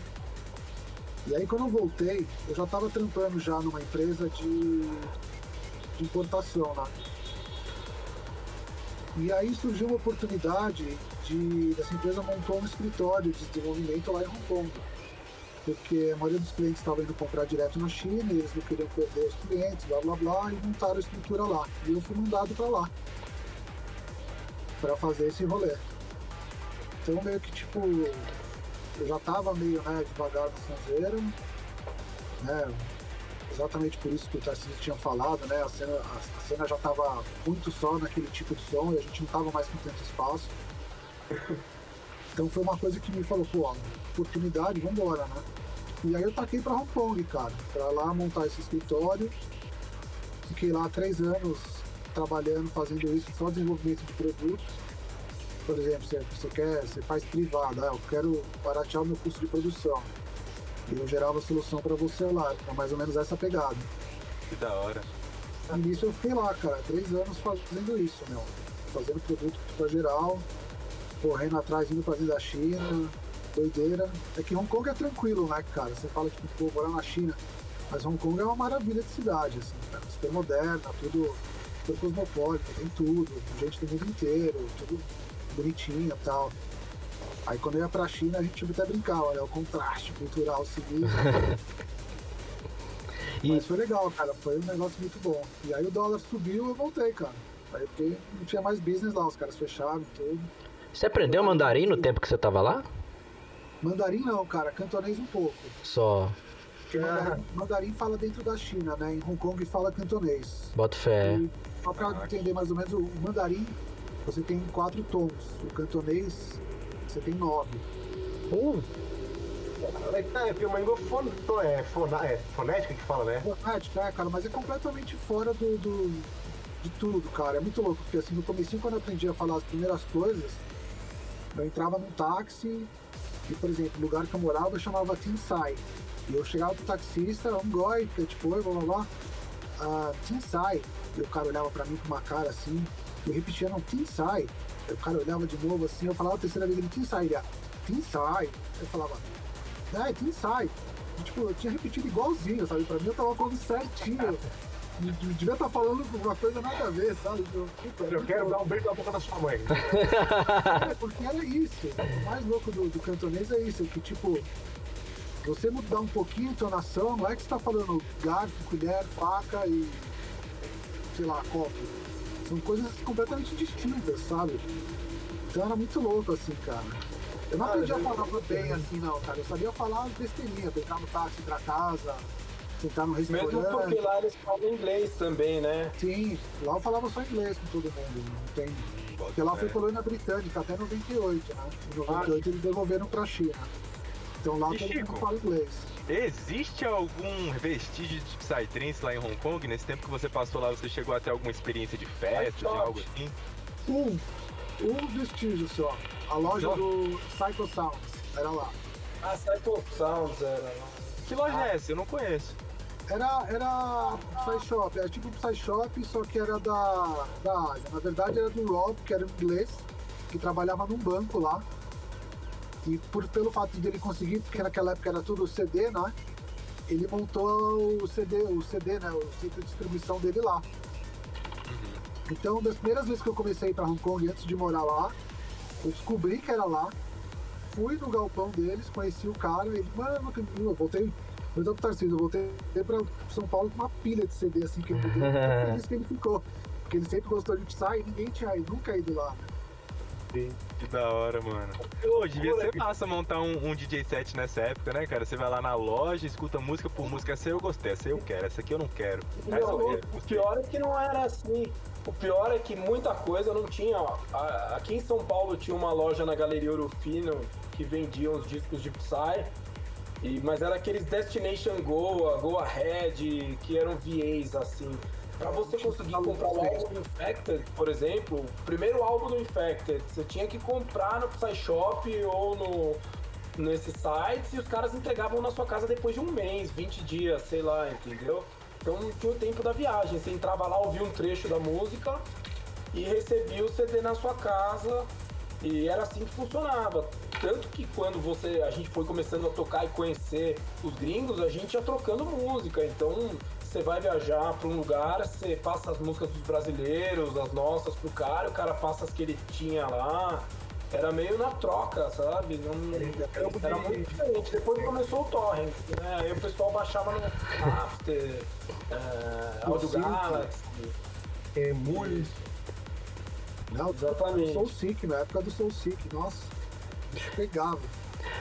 E aí quando eu voltei, eu já tava trampando já numa empresa de, de importação lá. E aí surgiu uma oportunidade de dessa empresa montou um escritório de desenvolvimento lá em Hong Kong. Porque a maioria dos clientes estava indo comprar direto na China, eles não queriam perder os clientes, blá blá blá, e montaram a estrutura lá. E eu fui mandado para lá para fazer esse rolê. Então meio que tipo, eu já tava meio né, devagar no sonzeiro, né? Exatamente por isso que o Tarcísio tinha falado, né? A cena, a, a cena já tava muito só naquele tipo de som e a gente não tava mais com tanto espaço. Então foi uma coisa que me falou, pô, oportunidade, vambora, né? E aí eu taquei pra Hong Kong, cara, pra lá montar esse escritório. Fiquei lá três anos trabalhando, fazendo isso, só desenvolvimento de produtos. Por exemplo, você, você quer, você faz privado, ah, eu quero baratear o meu custo de produção. E eu gerava a solução para você lá, é mais ou menos essa pegada. Que da hora. E nisso eu fiquei lá, cara, três anos fazendo isso, meu. Fazendo produto pra geral, correndo atrás, indo pra da China, doideira. É que Hong Kong é tranquilo, né, cara? Você fala, tipo, pô, morar na China. Mas Hong Kong é uma maravilha de cidade, assim, cara. Super moderna, tudo super cosmopolita, tem tudo, gente do mundo inteiro, tudo bonitinho e tal. Aí quando eu ia pra China, a gente até brincava, né? O contraste cultural civil. E- Mas foi legal, cara. Foi um negócio muito bom. E aí o dólar subiu eu voltei, cara. Aí porque não tinha mais business lá, os caras fecharam tudo. Você aprendeu mandarim no tempo que você tava lá? Mandarim não, cara, cantonês um pouco. Só. Porque mandarim, mandarim fala dentro da China, né? Em Hong Kong fala cantonês. Bota fé. E só pra entender mais ou menos, o mandarim você tem quatro tons. O cantonês você tem nove. Uh, É, porque uma língua fon, é, fona, é fonética que fala, né? Fonética, é, cara, mas é completamente fora do, do- de tudo, cara. É muito louco, porque assim, no começo quando eu aprendi a falar as primeiras coisas, eu entrava num táxi e, por exemplo, o lugar que eu morava chamava Tinsai. E eu chegava pro taxista, um goi, que é tipo, blá blá blá, ah, Tinsai. E o cara olhava pra mim com uma cara assim, eu repetia, não, Tinsai. O cara olhava de novo assim, eu falava a terceira vez, ele, Tinsai, ele, Tinsai. Eu falava, é, Tinsai. E, tipo, eu tinha repetido igualzinho, sabe? Pra mim eu tava falando certinho. De- de- Devia estar falando uma coisa nada a ver, sabe? Eu, puta, Eu quero dar um beijo na boca da sua mãe. é, porque era isso. O mais louco do, do cantonês é isso, que tipo, você mudar um pouquinho a entonação, não é que você tá falando garfo, colher, faca e sei lá, copo. São coisas completamente distintas, sabe? Então era muito louco assim, cara. Eu não aprendi a falar bem assim, não, cara. Eu sabia falar besteirinha, deitar no táxi pra casa, sentar no Mesmo porque restaurante. lá eles falam inglês também, né? Sim, lá eu falava só inglês com todo mundo, não tem. Porque lá foi colônia britânica até 98, né? Em 98 eles devolveram pra China. Então lá todo Chico? mundo fala inglês. Existe algum vestígio de Psytrance lá em Hong Kong? Nesse tempo que você passou lá, você chegou a ter alguma experiência de festa, de algo assim? Um, um vestígio só. A loja Só? do Psycho Sounds era lá. Ah, Cycle Sounds era. Que loja é essa? Eu não conheço. Era, era Psy Shop, era tipo um Psy Shop, só que era da, da Ásia. Na verdade era do Rob, que era inglês, que trabalhava num banco lá. E por, pelo fato de ele conseguir, porque naquela época era tudo CD, né? Ele montou o CD, o CD, né? O centro de distribuição dele lá. Então, das primeiras vezes que eu comecei a ir pra Hong Kong, antes de morar lá, eu descobri que era lá. Fui no galpão deles, conheci o cara, ele, mano, eu voltei, eu tô Tarcísio, eu voltei pra São Paulo com uma pilha de CD, assim, que eu feliz que ele ficou. Porque ele sempre gostou de Psy e ninguém tinha ido, nunca ido lá. Que da hora, mano. Pô, devia ser massa montar um, um DJ set nessa época, né, cara? Você vai lá na loja, escuta música por música. Essa eu gostei, essa eu quero, essa aqui eu não quero. Essa Não, eu o pior é que não era assim. O pior é que muita coisa não tinha. Aqui em São Paulo tinha uma loja na Galeria Orofino que vendia uns discos de Psy. E, mas era aqueles Destination Goa, Go Ahead, que eram VAs assim. Pra você conseguir comprar o álbum do Infected, por exemplo, o primeiro álbum do Infected, você tinha que comprar no Psy Shop ou no, nesses sites e os caras entregavam na sua casa depois de um mês, 20 dias, sei lá, entendeu? Então não tinha o tempo da viagem. Você entrava lá, ouvia um trecho da música e recebia o CD na sua casa e era assim que funcionava. Tanto que quando você a gente foi começando a tocar e conhecer os gringos, a gente ia trocando música. Então você vai viajar para um lugar, você passa as músicas dos brasileiros, as nossas pro cara, o cara passa as que ele tinha lá. Era meio na troca, sabe? Não, era muito diferente. Depois começou o torrent, né? Aí o pessoal baixava no Napster, é, Audio. Galaxy. É muito. Não, Exatamente. Soul Sick, na época do Soul Sick, nossa, pegava.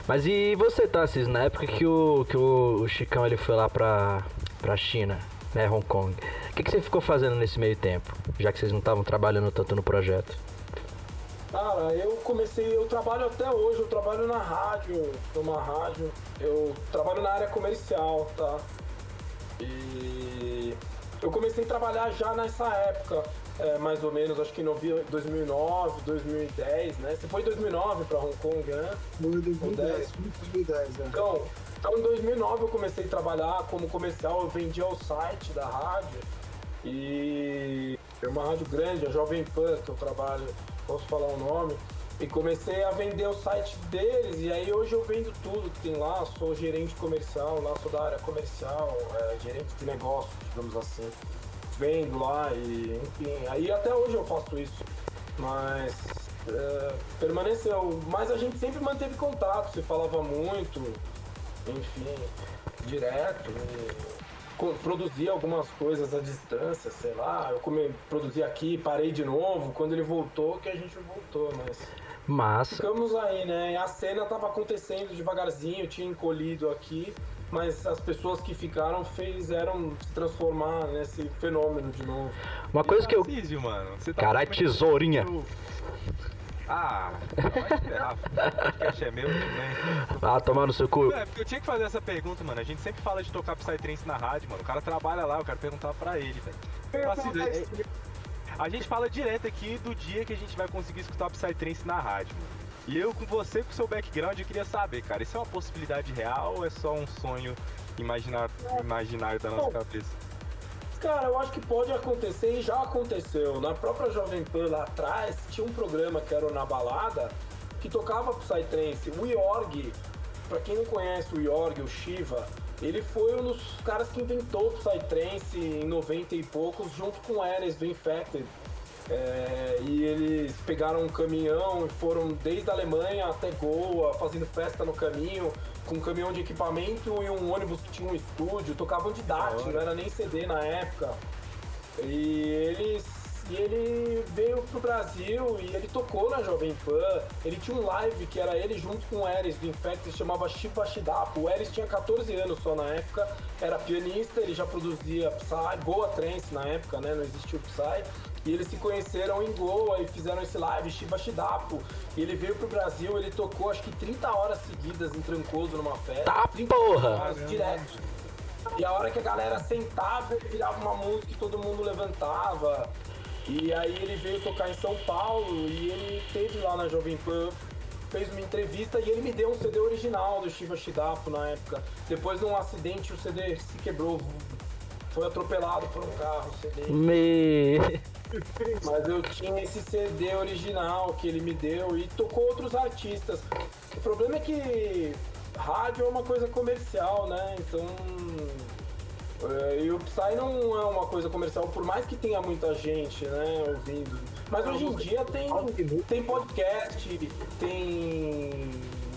Mas e você, Tassis, na época que o, que o, o Chicão ele foi lá pra, pra China, né, Hong Kong, o que, que você ficou fazendo nesse meio tempo? Já que vocês não estavam trabalhando tanto no projeto. Cara, eu comecei, eu trabalho até hoje, eu trabalho na rádio, numa rádio, eu trabalho na área comercial, tá? E eu comecei a trabalhar já nessa época, é, mais ou menos, acho que em novi- 2009, 2010, né? Você foi em 2009 pra Hong Kong, né? Foi em 2010, dez. fui em 2010, né? Então, então, em 2009 eu comecei a trabalhar como comercial, eu vendia o site da rádio e é uma rádio grande, a Jovem Pan, que eu trabalho, posso falar o nome, e comecei a vender o site deles. E aí hoje eu vendo tudo que tem lá, sou gerente comercial, lá sou da área comercial, é, gerente de negócio, digamos assim. Vendo lá e enfim, aí até hoje eu faço isso, mas é, permaneceu. Mas a gente sempre manteve contato, se falava muito, enfim, direto. E produzia algumas coisas à distância, sei lá. Eu come, produzi aqui, parei de novo. Quando ele voltou, que a gente voltou, mas. Mas, Ficamos aí, né? A cena tava acontecendo devagarzinho, tinha encolhido aqui, mas as pessoas que ficaram fizeram se transformar nesse fenômeno de novo. uma coisa que eu. Tarcísio, mano. Você tá Caralho, tesourinha. Ah, vai ferrar. O podcast é meu também. Ah, tomar no seu cu. É, porque eu tinha que fazer essa pergunta, mano. A gente sempre fala de tocar Psytrance na rádio, mano. O cara trabalha lá, eu quero perguntar pra ele, velho. Assim, é- A gente fala direto aqui do dia que a gente vai conseguir escutar Psytrance na rádio, mano. E eu, com você, com seu background, eu queria saber, cara, isso é uma possibilidade real ou é só um sonho imaginar, imaginário da nossa cabeça? Cara, eu acho que pode acontecer e já aconteceu. Na própria Jovem Pan lá atrás, tinha um programa que era Na Balada, que tocava Psytrance. O Yorg, pra quem não conhece o Yorg, o Shiva, ele foi um dos caras que inventou o Psytrance em 90 e poucos, junto com o Eres do Infected. É, e eles pegaram um caminhão e foram desde a Alemanha até Goa, fazendo festa no caminho, com um caminhão de equipamento e um ônibus que tinha um estúdio, tocavam de DAT, não era nem CD na época. E eles. E ele veio pro Brasil e ele tocou na Jovem Pan. Ele tinha um live que era ele junto com o Eris do Infect, se chamava Shiva Shidapo. O Eris tinha 14 anos só na época, era pianista, ele já produzia Psy, Goa Trance na época, né? Não existia o Psy. E eles se conheceram em Goa e fizeram esse live, Shiba Shidapo. E ele veio pro Brasil, ele tocou acho que 30 horas seguidas em Trancoso numa festa. Tá 30 porra! horas direto. E a hora que a galera sentava, ele virava uma música e todo mundo levantava. E aí ele veio tocar em São Paulo e ele teve lá na Jovem Pan, fez uma entrevista e ele me deu um CD original do Shiva Shidapo na época. Depois de um acidente o CD se quebrou, foi atropelado por um carro o CD. Me... Mas eu tinha esse CD original que ele me deu e tocou outros artistas. O problema é que rádio é uma coisa comercial, né? Então. é, E o Psy não é uma coisa comercial, por mais que tenha muita gente, né, ouvindo. Mas hoje em dia tem, tem podcast, tem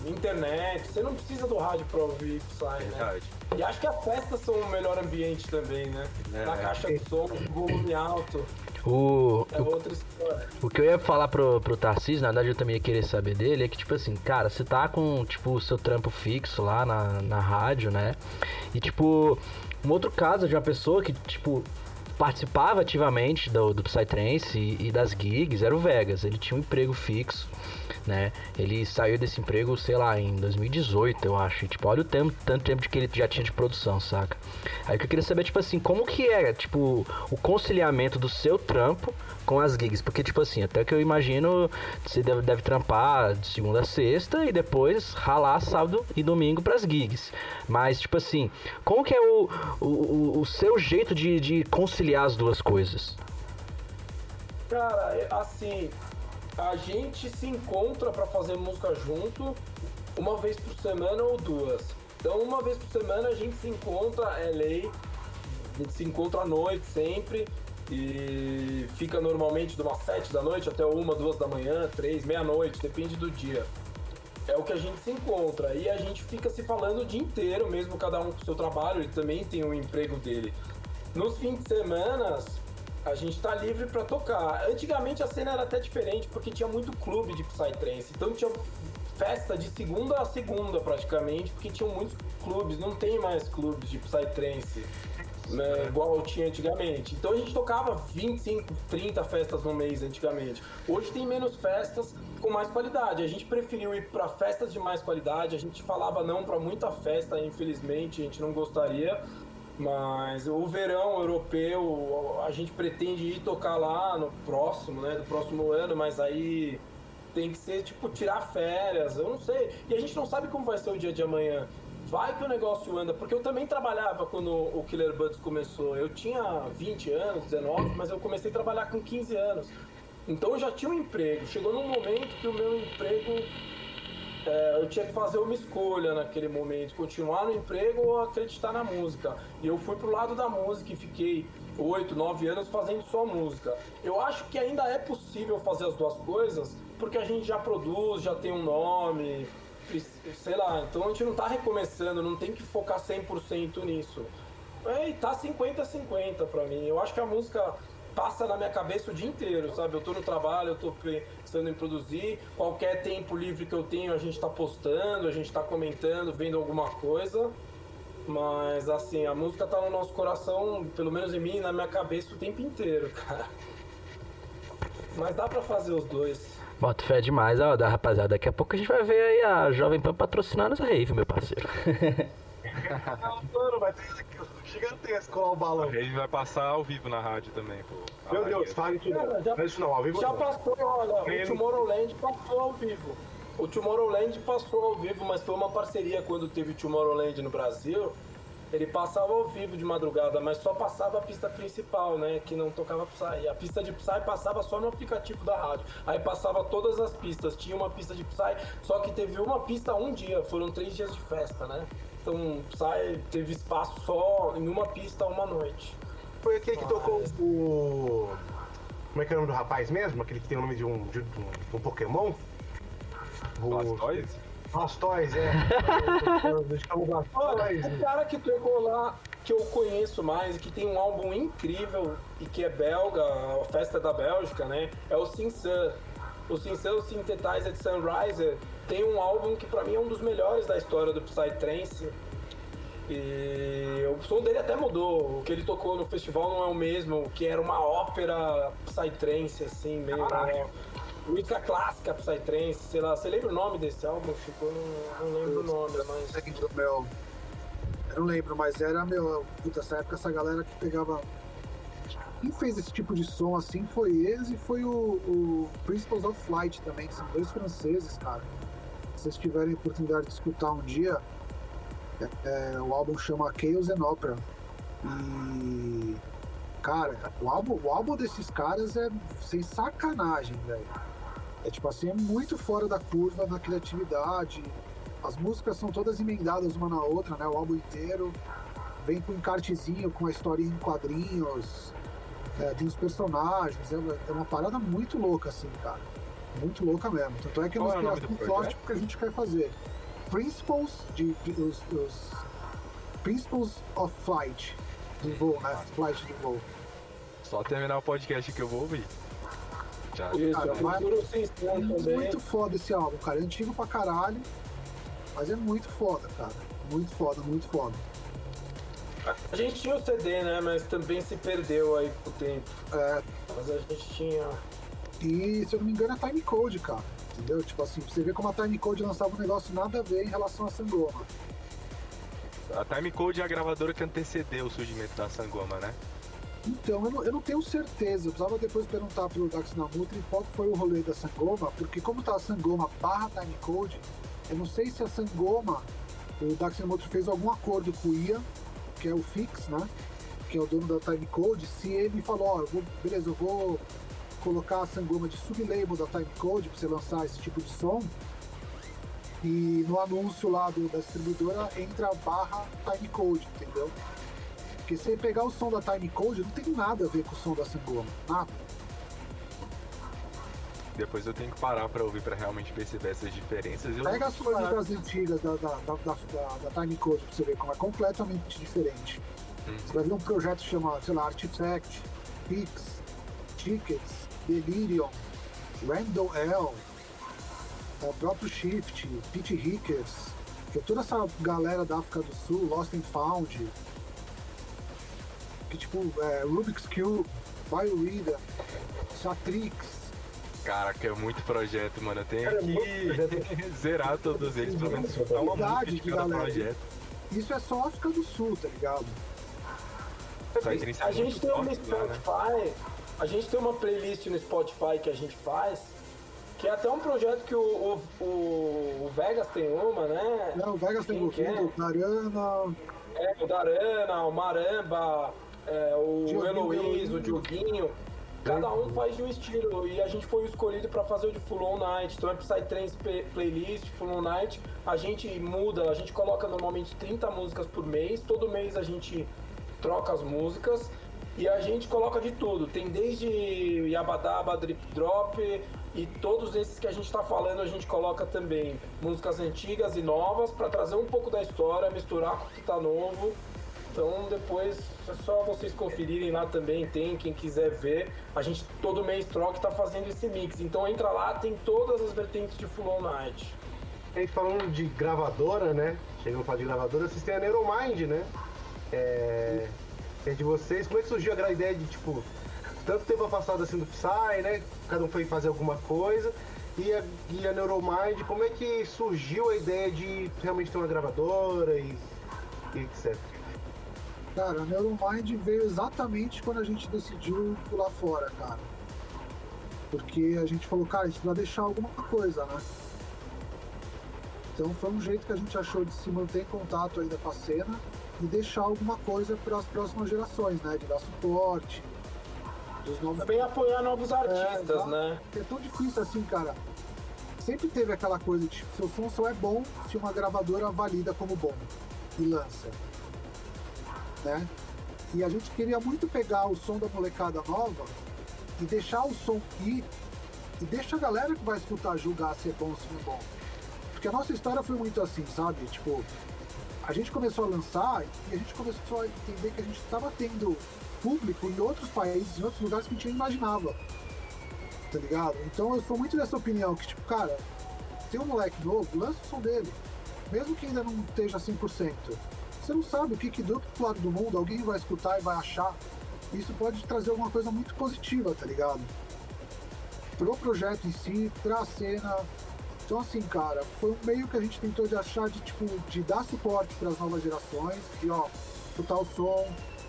internet, você não precisa do rádio pra ouvir Psy, né? E acho que as festas são o melhor ambiente também, né? É. Na caixa de som, volume alto, O, é outra história. O que eu ia falar pro, pro Tarcísio, na verdade eu também ia querer saber dele, é que, tipo assim, cara, você tá com, tipo, o seu trampo fixo lá na, na rádio, né? E, tipo, um outro caso de uma pessoa que, tipo, participava ativamente do, do Psytrance e, e das gigs era o Vegas. Ele tinha um emprego fixo, né? Ele saiu desse emprego, sei lá, em 2018, eu acho. E, tipo, olha o tempo, tanto tempo de que ele já tinha de produção, saca? Aí o que eu queria saber, tipo assim, como que é, tipo, o conciliamento do seu trampo com as gigs? Porque, tipo assim, até que eu imagino, você deve, deve trampar de segunda a sexta e depois ralar sábado e domingo pras gigs. Mas, tipo assim, como que é o, o, o- seu jeito de, de conciliar as duas coisas? Cara, é assim, a gente se encontra pra fazer música junto uma vez por semana ou duas. Então, uma vez por semana a gente se encontra, é lei, a gente se encontra à noite sempre e fica normalmente de umas sete da noite até uma, duas da manhã, três, meia-noite, depende do dia. É o que a gente se encontra e a gente fica se falando o dia inteiro, mesmo cada um com o seu trabalho, ele também tem o emprego dele. Nos fins de semana, a gente tá livre pra tocar. Antigamente a cena era até diferente porque tinha muito clube de Psytrance. Então tinha festa de segunda a segunda praticamente, porque tinham muitos clubes. Não tem mais clubes de Psytrance. Né, igual tinha antigamente. Então a gente tocava 25, 30 festas no mês antigamente. Hoje tem menos festas com mais qualidade. A gente preferiu ir para festas de mais qualidade. A gente falava não para muita festa, infelizmente, a gente não gostaria. Mas o verão europeu, a gente pretende ir tocar lá no próximo, né? Do próximo ano, mas aí tem que ser tipo tirar férias, eu não sei. E a gente não sabe como vai ser o dia de amanhã. Vai que o negócio anda, porque eu também trabalhava quando o Killer Buds começou. Eu tinha 20 anos, 19, mas eu comecei a trabalhar com 15 anos. Então eu já tinha um emprego. Chegou num momento que o meu emprego é, eu tinha que fazer uma escolha naquele momento, continuar no emprego ou acreditar na música. E eu fui pro lado da música e fiquei oito, nove anos fazendo só música. Eu acho que ainda é possível fazer as duas coisas, porque a gente já produz, já tem um nome, sei lá, então a gente não tá recomeçando, não tem que focar 100% nisso. É, e tá 50-50 pra mim. Eu acho que a música passa na minha cabeça o dia inteiro, sabe? Eu tô no trabalho, eu tô pensando em produzir, qualquer tempo livre que eu tenho a gente tá postando, a gente tá comentando, vendo alguma coisa. Mas assim, a música tá no nosso coração, pelo menos em mim, na minha cabeça o tempo inteiro, cara. Mas dá pra fazer os dois. Bota fé demais, ó, da rapaziada. Daqui a pouco a gente vai ver aí a Jovem Pan patrocinando os rave, meu parceiro. Mano, vai ter gigantesco lá o A balão. rede vai passar ao vivo na rádio também, pô. Meu Deus, é. fale isso não. Já- Não é isso não, ao vivo Já não. passou, olha, Ele- o Tomorrowland passou ao vivo. O Tomorrowland passou ao vivo, mas foi uma parceria quando teve o Tomorrowland no Brasil. Ele passava ao vivo de madrugada, mas só passava a pista principal, né? Que não tocava Psy. A pista de Psy passava só no aplicativo da rádio. Aí passava todas as pistas. Tinha uma pista de Psy, só que teve uma pista um dia. Foram três dias de festa, né? Então Psy teve espaço só em uma pista uma noite. Foi aquele que tocou o. Como é que é o nome do rapaz mesmo? Aquele que tem o nome de um, de um, de um Pokémon? O... Blastoise? Blastoise, é. Deixa eu Olha, o cara que tocou lá, que eu conheço mais, e que tem um álbum incrível e que é belga, a festa da Bélgica, né? É o Sinsan. O Sinsan, o Synthesized Sunriser, tem um álbum que pra mim é um dos melhores da história do Psytrance. E o som dele até mudou. O que ele tocou no festival não é o mesmo, que era uma ópera psytrance, assim, meio. Uma música clássica psytrance, sei lá. Você lembra o nome desse álbum, Chico? Eu não, não lembro o nome, mas. Lembro, meu. Eu não lembro, mas era, meu. Puta, essa época essa galera que pegava. Quem fez esse tipo de som assim foi eles e foi o, o Principles of Flight também, que são dois franceses, cara. Se vocês tiverem a oportunidade de escutar um dia, é, é, o álbum chama Chaos and Opera. E. Cara, o álbum, o álbum desses caras é sem sacanagem, velho. É tipo assim, é muito fora da curva na criatividade. As músicas são todas emendadas uma na outra, né? O álbum inteiro. Vem com um encartezinho, com a historinha em quadrinhos. É, tem os personagens. É uma, é uma parada muito louca, assim, cara. Muito louca mesmo. Tanto é que é uma Qual é nome inspiração forte porque a gente quer fazer. Principles de os, os Principles of Flight do voo, né? Flight do voo. Só terminar o podcast que eu vou ouvir. Já. Isso, Cara, É também. muito foda esse álbum, cara. É antigo pra caralho, mas é muito foda, cara. Muito foda, muito foda. A gente tinha o CD, né? Mas também se perdeu aí com o tempo. É, Mas a gente tinha. e se eu não me engano é Time Code, cara. Entendeu? Tipo assim, pra você ver como a Time Code lançava um negócio nada a ver em relação a Sangoma. A Timecode é a gravadora que antecedeu o surgimento da Sangoma, né? Então, eu não, eu não tenho certeza. Eu precisava depois perguntar pro Dax Namutri qual foi o rolê da Sangoma, porque como tá a Sangoma barra Timecode, eu não sei se a Sangoma, o Dax Namutri fez algum acordo com o Ian, que é o Fix, né? Que é o dono da Timecode, se ele falou, ó, vou, beleza, eu vou colocar a Sangoma de sublabel da Timecode pra você lançar esse tipo de som. E no anúncio lá do, da distribuidora entra a barra Timecode, entendeu? Porque se você pegar o som da Timecode, não tem nada a ver com o som da Sangoma. Nada. Depois eu tenho que parar pra ouvir pra realmente perceber essas diferenças. Eu Pega as parar- músicas antigas da, da, da, da, da, da Timecode pra você ver como é completamente diferente. Você vai ver um projeto chamado, sei lá, Artifact, Pix, Tickets, Delirium, Randall L, o próprio Shift, Pete Rickers, que é toda essa galera da África do Sul, Lost and Found, que tipo, é, Rubik's Cube, Bioreader, Chatrix, Caraca, é muito projeto, mano. Eu tenho Cara, é que zerar todos eles, pelo menos escutar uma música Verdade, de cada galera. projeto. isso é só África do Sul, tá ligado? É A gente tem uma forte lá, né? Spotify, a gente tem uma playlist no Spotify que a gente faz, que é até um projeto que o, o, o- o Vegas tem uma, né? É, o Vegas tem Quem que é? envolvido, Narana, É, o Darana, o Maramba, é, o Dioguinho Heloís, o. Dioguinho. Cada um faz de um estilo e a gente foi escolhido para fazer o de Full On Night. Então é Psytrance Play- Playlist, Full On Night. A gente muda, a gente coloca normalmente 30 músicas por mês. Todo mês a gente troca as músicas e a gente coloca de tudo. Tem desde Yabadaba, Drip Drop e todos esses que a gente está falando a gente coloca também músicas antigas e novas para trazer um pouco da história, misturar com o que tá novo. Então depois é só vocês conferirem lá também, tem quem quiser ver. A gente todo mês troca e tá fazendo esse mix. Então entra lá, tem todas as vertentes de Full Night. Gente falando de gravadora, né? Chegando a falar de gravadora, vocês têm a Neuromind, né? É. É de vocês. Como é que surgiu a ideia de, tipo, tanto tempo afastado assim do Psy, né? Cada um foi fazer alguma coisa. E a, e a Neuromind, como é que surgiu a ideia de realmente ter uma gravadora e, e etc? Cara, a Neuromind veio exatamente quando a gente decidiu pular fora, cara. Porque a gente falou, cara, a gente vai deixar alguma coisa, né? Então foi um jeito que a gente achou de se manter em contato ainda com a cena e deixar alguma coisa para as próximas gerações, né? De dar suporte, dos novos Também apoiar novos artistas, exato. né? é tão difícil assim, cara. Sempre teve aquela coisa de tipo, seu som só é bom se uma gravadora valida como bom e lança. Né? E a gente queria muito pegar o som da molecada nova e deixar o som ir e deixa a galera que vai escutar julgar se é bom ou se não é bom. Porque a nossa história foi muito assim, sabe? Tipo, a gente começou a lançar e a gente começou a entender que a gente estava tendo público em outros países, em outros lugares que a gente nem imaginava tá ligado? Então eu sou muito dessa opinião, que tipo, cara, tem um moleque novo, lança o som dele. Mesmo que ainda não esteja 100%. Você não sabe o que, que do outro lado do mundo alguém vai escutar e vai achar. Isso pode trazer alguma coisa muito positiva, tá ligado? Pro projeto em si, pra cena. Então assim, cara, foi um meio que a gente tentou de achar de tipo, de dar suporte para as novas gerações, e ó, escutar o som,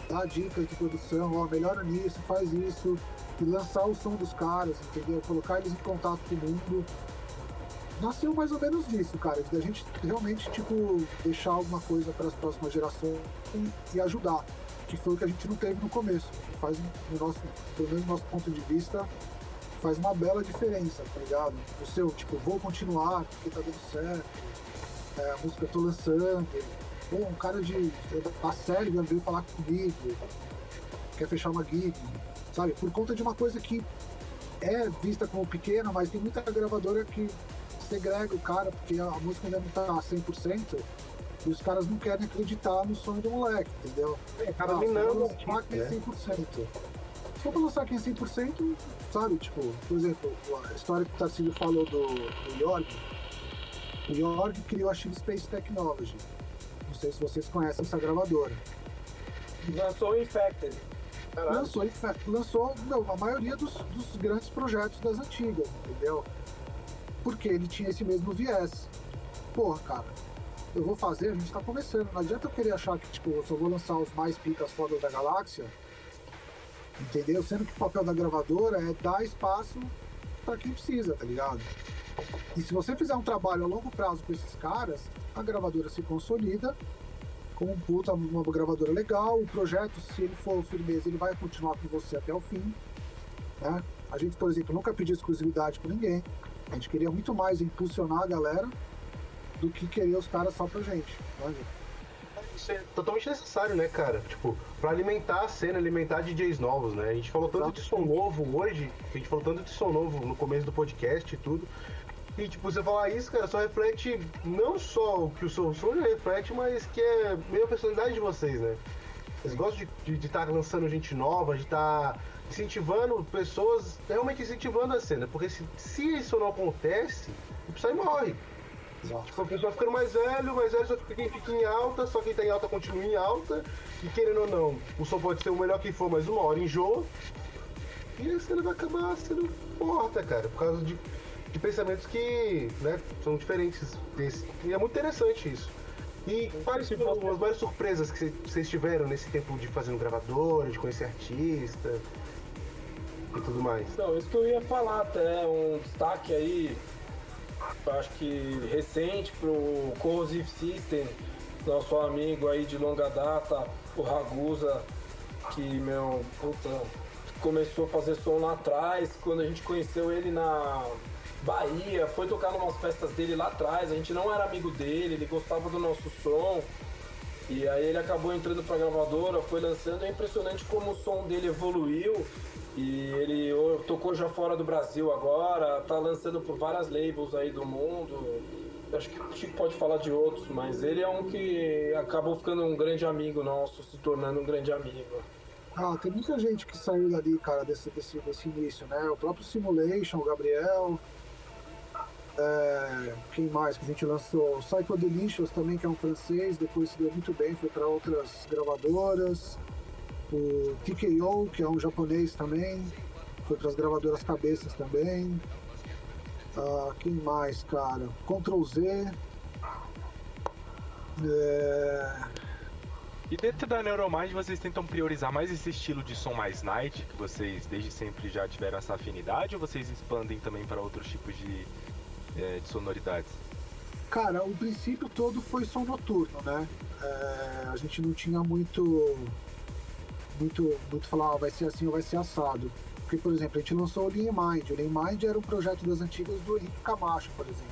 dar dicas de produção, ó, melhora nisso, faz isso, e lançar o som dos caras, entendeu? Colocar eles em contato com o mundo. Nasceu mais ou menos disso, cara, de a gente realmente, tipo, deixar alguma coisa para as próximas gerações e, e ajudar, que foi o que a gente não teve no começo. Faz, no nosso, pelo menos no nosso ponto de vista, faz uma bela diferença, tá ligado? O seu, tipo, vou continuar porque tá dando certo, é, a música eu tô lançando, pô, um cara de, da série veio falar comigo, quer fechar uma gig, sabe? Por conta de uma coisa que é vista como pequena, mas tem muita gravadora que segrega o cara, porque a música ainda não tá 100%, e os caras não querem acreditar no sonho do moleque, entendeu? É, acaba Ah, minando se for o lançar aqui artista, 100%. Se for pra lançar aqui em 100%, sabe? Tipo, por exemplo, a história que o Tarcísio falou do, do York. O York criou a Chile Space Technology. Não sei se vocês conhecem essa gravadora. Lançou o Infected. Lançou, em fa- lançou meu, a maioria dos, dos grandes projetos das antigas, entendeu? Porque ele tinha esse mesmo viés. Porra, cara, eu vou fazer, a gente tá começando. Não adianta eu querer achar que, tipo, eu só vou lançar os mais picas fodas da galáxia, entendeu? Sendo que o papel da gravadora é dar espaço pra quem precisa, tá ligado? E se você fizer um trabalho a longo prazo com esses caras, a gravadora se consolida como puta, uma gravadora legal. O projeto, se ele for firmeza, ele vai continuar com você até o fim. Né? A gente, por exemplo, nunca pediu exclusividade com ninguém. A gente queria muito mais impulsionar a galera do que querer os caras só pra gente. né? Isso é totalmente necessário, né, cara? Tipo, pra alimentar a cena, alimentar DJs novos, né? A gente falou tanto de som novo hoje, a gente falou tanto de som novo no começo do podcast e tudo. E, tipo, você falar isso, cara, só reflete não só o que o seu som reflete, mas que é meio a personalidade de vocês, né? Vocês gostam de estar lançando gente nova, de estar incentivando pessoas, realmente incentivando a cena. Porque se, se isso não acontece, o Psy morre. Tipo, a pessoa ficando mais velho, mais velho só fica quem fica em alta, só quem tá em alta continua em alta. E querendo ou não, o som pode ser o melhor que for, mas uma hora enjoa. E a cena vai acabar sendo morta, cara, por causa de, de pensamentos que né, são diferentes desse. E é muito interessante isso. E quais foram as maiores surpresas que cê- vocês tiveram nesse tempo de fazendo gravadora, de conhecer artista e tudo mais? Então, isso que eu ia falar até, um destaque aí, acho que recente pro Corrosive System, nosso amigo aí de longa data, o Ragusa, que, meu, puta, começou a fazer som lá atrás, quando a gente conheceu ele na Bahia, foi tocar numas festas dele lá atrás, a gente não era amigo dele, ele gostava do nosso som, e aí ele acabou entrando pra gravadora, foi lançando, é impressionante como o som dele evoluiu. E ele tocou já fora do Brasil agora, tá lançando por várias labels aí do mundo. Acho que o Chico pode falar de outros, mas ele é um que acabou ficando um grande amigo nosso, se tornando um grande amigo. Ah, tem muita gente que saiu dali, cara, desse, desse, desse início, né? O próprio Simulation, o Gabriel. É, quem mais que a gente lançou? O Psycho Delicious também, que é um francês, depois se deu muito bem, foi para outras gravadoras. O TKO, que é um japonês também, foi para as gravadoras cabeças também. Ah, quem mais, cara? Ctrl Z. É, E dentro da Neuromind vocês tentam priorizar mais esse estilo de som mais night, que vocês desde sempre já tiveram essa afinidade, ou vocês expandem também para outros tipos de, eh, de sonoridades? Cara, o princípio todo foi som noturno, né? É, a gente não tinha muito. Muito, muito falar, ah, vai ser assim ou vai ser assado. Porque, por exemplo, a gente lançou o Lean Mind. O Lean Mind era um projeto das antigas do Henrique Camacho, por exemplo.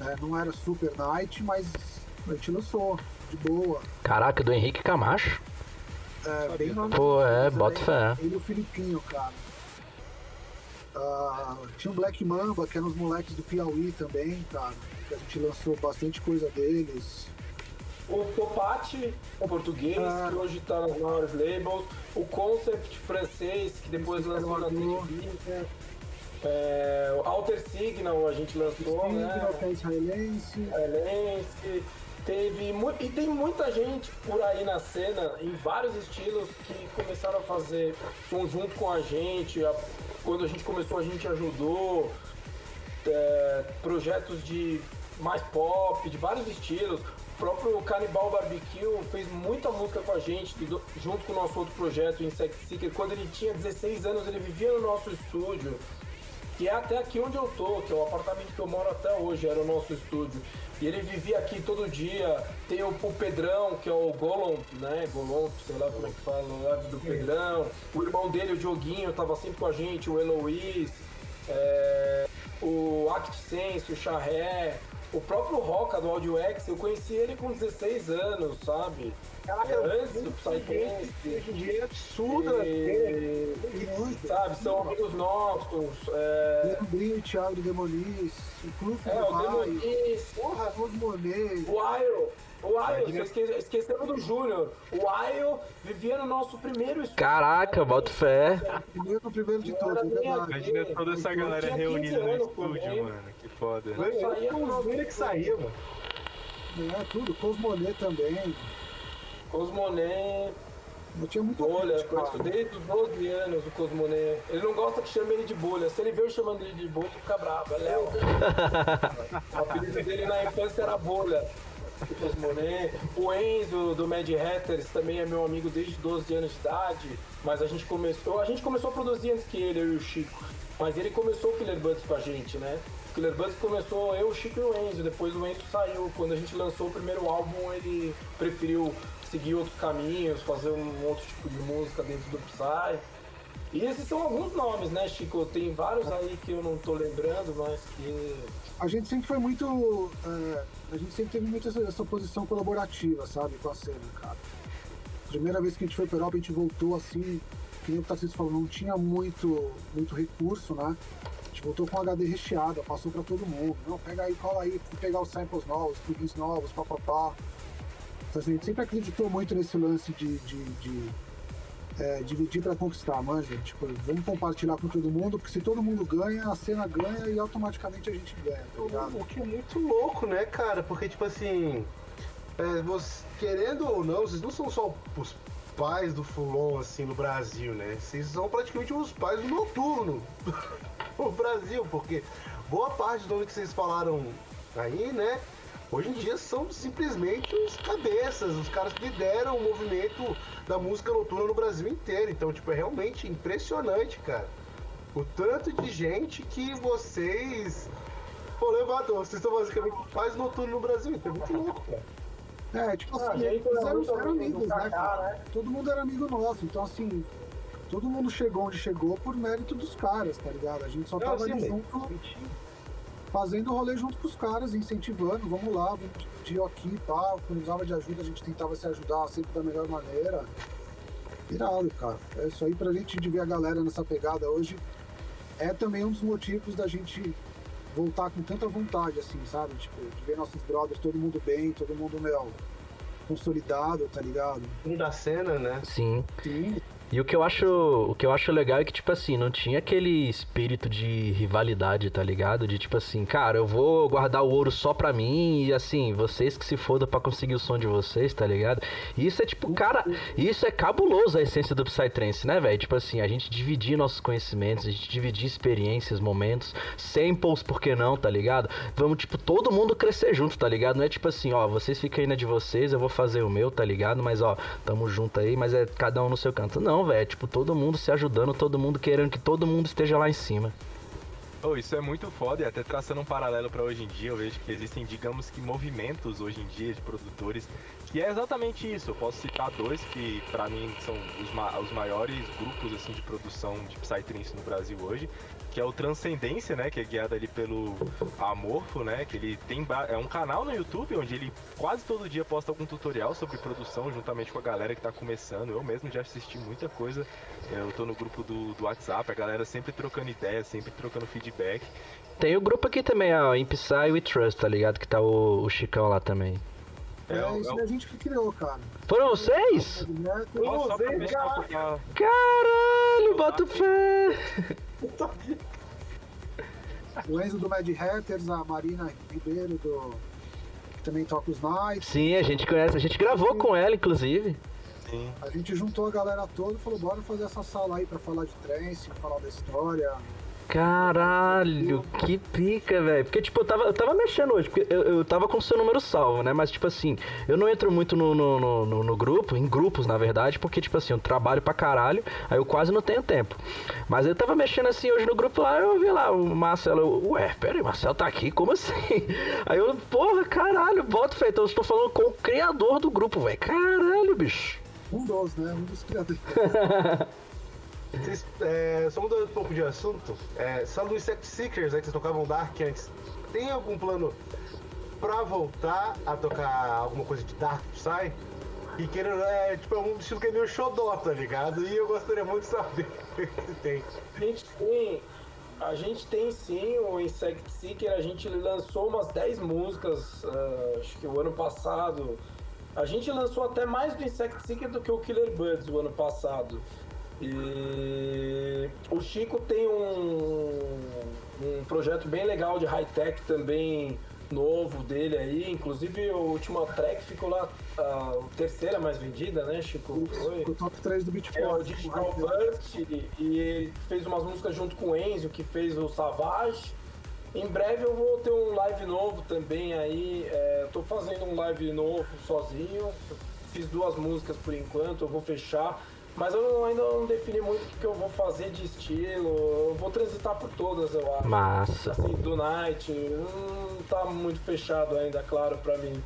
É, não era super night, mas a gente lançou, de boa. Caraca, do Henrique Camacho? É, bem lá no- Pô, é, mas bota fé. Ele e o Filipinho, cara. Ah, tinha o Black Mamba, que eram os moleques do Piauí também, cara. Que a gente lançou bastante coisa deles. O Topati, português, Ah. que hoje tá nas maiores labels. O Concept francês, que depois Esse lançou na gravador. Television. É, o Alter Signal a gente lançou, Sim, né? é israelense. israelense. Teve e tem muita gente por aí na cena, em vários estilos, que começaram a fazer som junto com a gente. A- Quando a gente começou, a gente ajudou. É, projetos de mais pop, de vários estilos. O próprio Cannibal Barbecue fez muita música com a gente, junto com o nosso outro projeto, Insect Seeker. Quando ele tinha 16 anos, ele vivia no nosso estúdio que é até aqui onde eu tô, que é o apartamento que eu moro até hoje, era o nosso estúdio. E ele vivia aqui todo dia. Tem o, o Pedrão, que é o Golomp, né? Golomp, sei lá como é que fala, o lado do Pedrão. O irmão dele, o Dioguinho, tava sempre com a gente, o Eloís, é, o ActSense, o Charré, o próprio Roca do Audio X, eu conheci ele com 16 anos, sabe? Caraca, É, antes do Psytrance. Hoje em dia é absurdo, né? E, sabe, são amigos nossos. É, Leandrinho e Thiago do Demonis, o Clube é, do o Raio, Demonis, porra, Cosmonet. o Ayo. O Ayo, esque, esqueceu do Júnior. O Ayo vivia no nosso primeiro estúdio. Caraca, boto fé. Primeiro no primeiro de todos, é. Imagina toda essa galera tinha 15 reunida no estúdio, mano. Foda. Eu Eu no nosso com os que saía, mano. É, tudo, Cosmonet também. Cosmoné, Eu tinha muita bolha, gente, conheço cara. desde os 12 anos o Cosmoné. Ele não gosta que chame ele de bolha. Se ele vê eu chamando ele de bolha, ele fica bravo. É Léo. o apelido dele na infância era bolha. O Cosmoné. O Enzo do Mad Hatters também é meu amigo desde 12 anos de idade. Mas a gente começou. A gente começou a produzir antes que ele, eu e o Chico. Mas ele começou o Killer Buds com a gente, né? Killer Buds começou eu, o Chico e o Enzo. Depois o Enzo saiu. Quando a gente lançou o primeiro álbum, ele preferiu seguir outros caminhos, fazer um outro tipo de música dentro do Psy. E esses são alguns nomes, né, Chico? Tem vários aí que eu não tô lembrando, mas que. A gente sempre foi muito. é, a gente sempre teve muito essa, essa posição colaborativa, sabe, com a cena, cara. Primeira vez que a gente foi pra Europa, a gente voltou assim, que nem o Tarcísio falou, não tinha muito, muito recurso, né? Gente voltou com HD recheado, passou pra todo mundo. Não, pega aí, cola aí, fui pegar os samples novos, plugins novos, papapá. Então, assim, a gente sempre acreditou muito nesse lance de, de, de, é, dividir pra conquistar, manja. Tipo, vamos compartilhar com todo mundo, porque se todo mundo ganha, a cena ganha e automaticamente a gente ganha, tá? O que é muito louco, né, cara? Porque, tipo assim, é, você, querendo ou não, vocês não são só os pais do Fulon, assim, no Brasil, né? Vocês são praticamente os pais do noturno no Brasil, porque boa parte do nome que vocês falaram aí, né? Hoje em dia são simplesmente os cabeças, os caras que lideram o movimento da música noturna no Brasil inteiro. Então, tipo, é realmente impressionante, cara. O tanto de gente que vocês Pô, levador, vocês são basicamente pais noturnos no Brasil, então é muito louco, cara. É, tipo Ah, assim, gente, eles era eram, eram amigo amigos, né, cara? né? Todo mundo era amigo nosso, então assim, todo mundo chegou onde chegou por mérito dos caras, tá ligado? A gente só Não, tava sim, ali junto, fazendo rolê junto com os caras, incentivando, vamos lá, vamos dividir aqui e tal. Quando precisava de ajuda, a gente tentava se ajudar sempre da melhor maneira. Irado, cara. É isso aí pra gente de ver a galera nessa pegada hoje. É também um dos motivos da gente voltar com tanta vontade, assim, sabe? Tipo, de ver nossos brothers, todo mundo bem, todo mundo, meu, consolidado, tá ligado? Um da cena, né? Sim. Sim. E o que eu acho, o que eu acho legal é que tipo assim, não tinha aquele espírito de rivalidade, tá ligado? De tipo assim, cara, eu vou guardar o ouro só pra mim e assim, vocês que se fodam pra conseguir o som de vocês, tá ligado? E isso é tipo, cara, isso é cabuloso a essência do Psytrance, né, velho? Tipo assim, a gente dividir nossos conhecimentos, a gente dividir experiências, momentos, samples, por que não, tá ligado? Vamos tipo todo mundo crescer junto, tá ligado? Não é tipo assim, ó, vocês ficam aí na de vocês, eu vou fazer o meu, tá ligado? Mas ó, tamo junto aí, mas é cada um no seu canto. Não, velho, é tipo todo mundo se ajudando, todo mundo querendo que todo mundo esteja lá em cima. Oh, isso é muito foda e até traçando um paralelo para hoje em dia, eu vejo que existem, digamos que movimentos hoje em dia de produtores que é exatamente isso. Eu posso citar dois que para mim são os, ma os maiores grupos assim de produção de Psytrance no Brasil hoje, que é o Transcendência, né, que é guiado ali pelo Amorfo, né, que ele tem é um canal no YouTube onde ele quase todo dia posta algum tutorial sobre produção juntamente com a galera que tá começando. Eu mesmo já assisti muita coisa. Eu tô no grupo do, do WhatsApp, a galera sempre trocando ideias, sempre trocando feedback. Tem o grupo aqui também, ó, em Psy We Trust, tá ligado? Que tá o, o Chicão lá também. É, É, o- isso é a gente que criou, cara. Foram vocês? Né? Pra Usei, deixar cara. Caralho, boto fé! O Enzo do Mad Hatters, a Marina Ribeiro do. que também toca os Nights. Sim, a gente conhece, a gente gravou com ela, inclusive. Sim. A gente juntou a galera toda e falou, bora fazer essa sala aí pra falar de trance, falar da história. Caralho, que pica, velho. Porque, tipo, eu tava, eu tava mexendo hoje, porque eu, eu tava com o seu número salvo, né? Mas, tipo assim, eu não entro muito no, no, no, no- grupo, em grupos, na verdade, porque, tipo assim, eu trabalho pra caralho, aí eu quase não tenho tempo. Mas eu tava mexendo assim hoje no grupo lá, eu vi lá o Marcelo, eu, ué, pera aí, Marcelo tá aqui, como assim? Aí eu, porra, caralho, bota feito, eu estou falando com o criador do grupo, velho. Caralho, bicho. Um dos, né? Um dos criadores. É, só mudando um pouco de assunto, é, só do Insect Seekers, né, que vocês tocavam Dark antes, tem algum plano pra voltar a tocar alguma coisa de Dark Psy? E querendo, é, tipo, é um estilo que é meio xodó, tá ligado? E eu gostaria muito de saber se tem. A gente tem. A gente tem sim o Insect Seeker, a gente lançou umas 10 músicas, ah, acho que o ano passado. A gente lançou até mais do Insect Seeker do que o Killer Buds o ano passado. E o Chico tem um, um projeto bem legal de high-tech também novo dele aí. Inclusive a última track ficou lá, a terceira mais vendida, né, Chico? Foi? O top 3 do É o Beatport. Digital Burst e ele fez umas músicas junto com o Enzo, que fez o Savage. Em breve eu vou ter um live novo também aí. É, tô fazendo um live novo sozinho. Eu fiz duas músicas por enquanto, eu vou fechar. Mas eu não- ainda não defini muito o que, eu vou fazer de estilo. Eu vou transitar por todas, eu acho. Massa. Assim, do Night, não tá muito fechado ainda, claro, pra mim.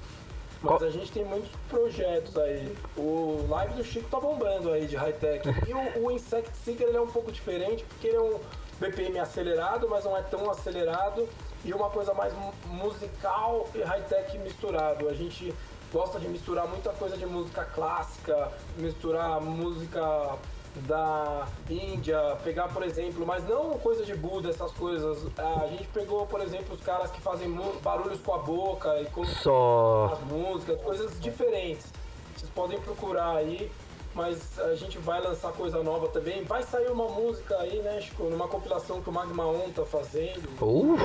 Mas Qual- a gente tem muitos projetos aí. O live do Chico tá bombando aí de high-tech. E o, o Insect Seeker ele é um pouco diferente, porque ele é um BPM acelerado, mas não é tão acelerado. E uma coisa mais mu- musical e high-tech misturado. A gente gosta de misturar muita coisa de música clássica, misturar música da Índia, pegar, por exemplo, mas não coisa de Buda, essas coisas. A gente pegou, por exemplo, os caras que fazem barulhos com a boca e com Só. as músicas, coisas diferentes. Vocês podem procurar aí, mas a gente vai lançar coisa nova também. Vai sair uma música aí, né, Chico, numa compilação que o Magma On tá fazendo. Uh,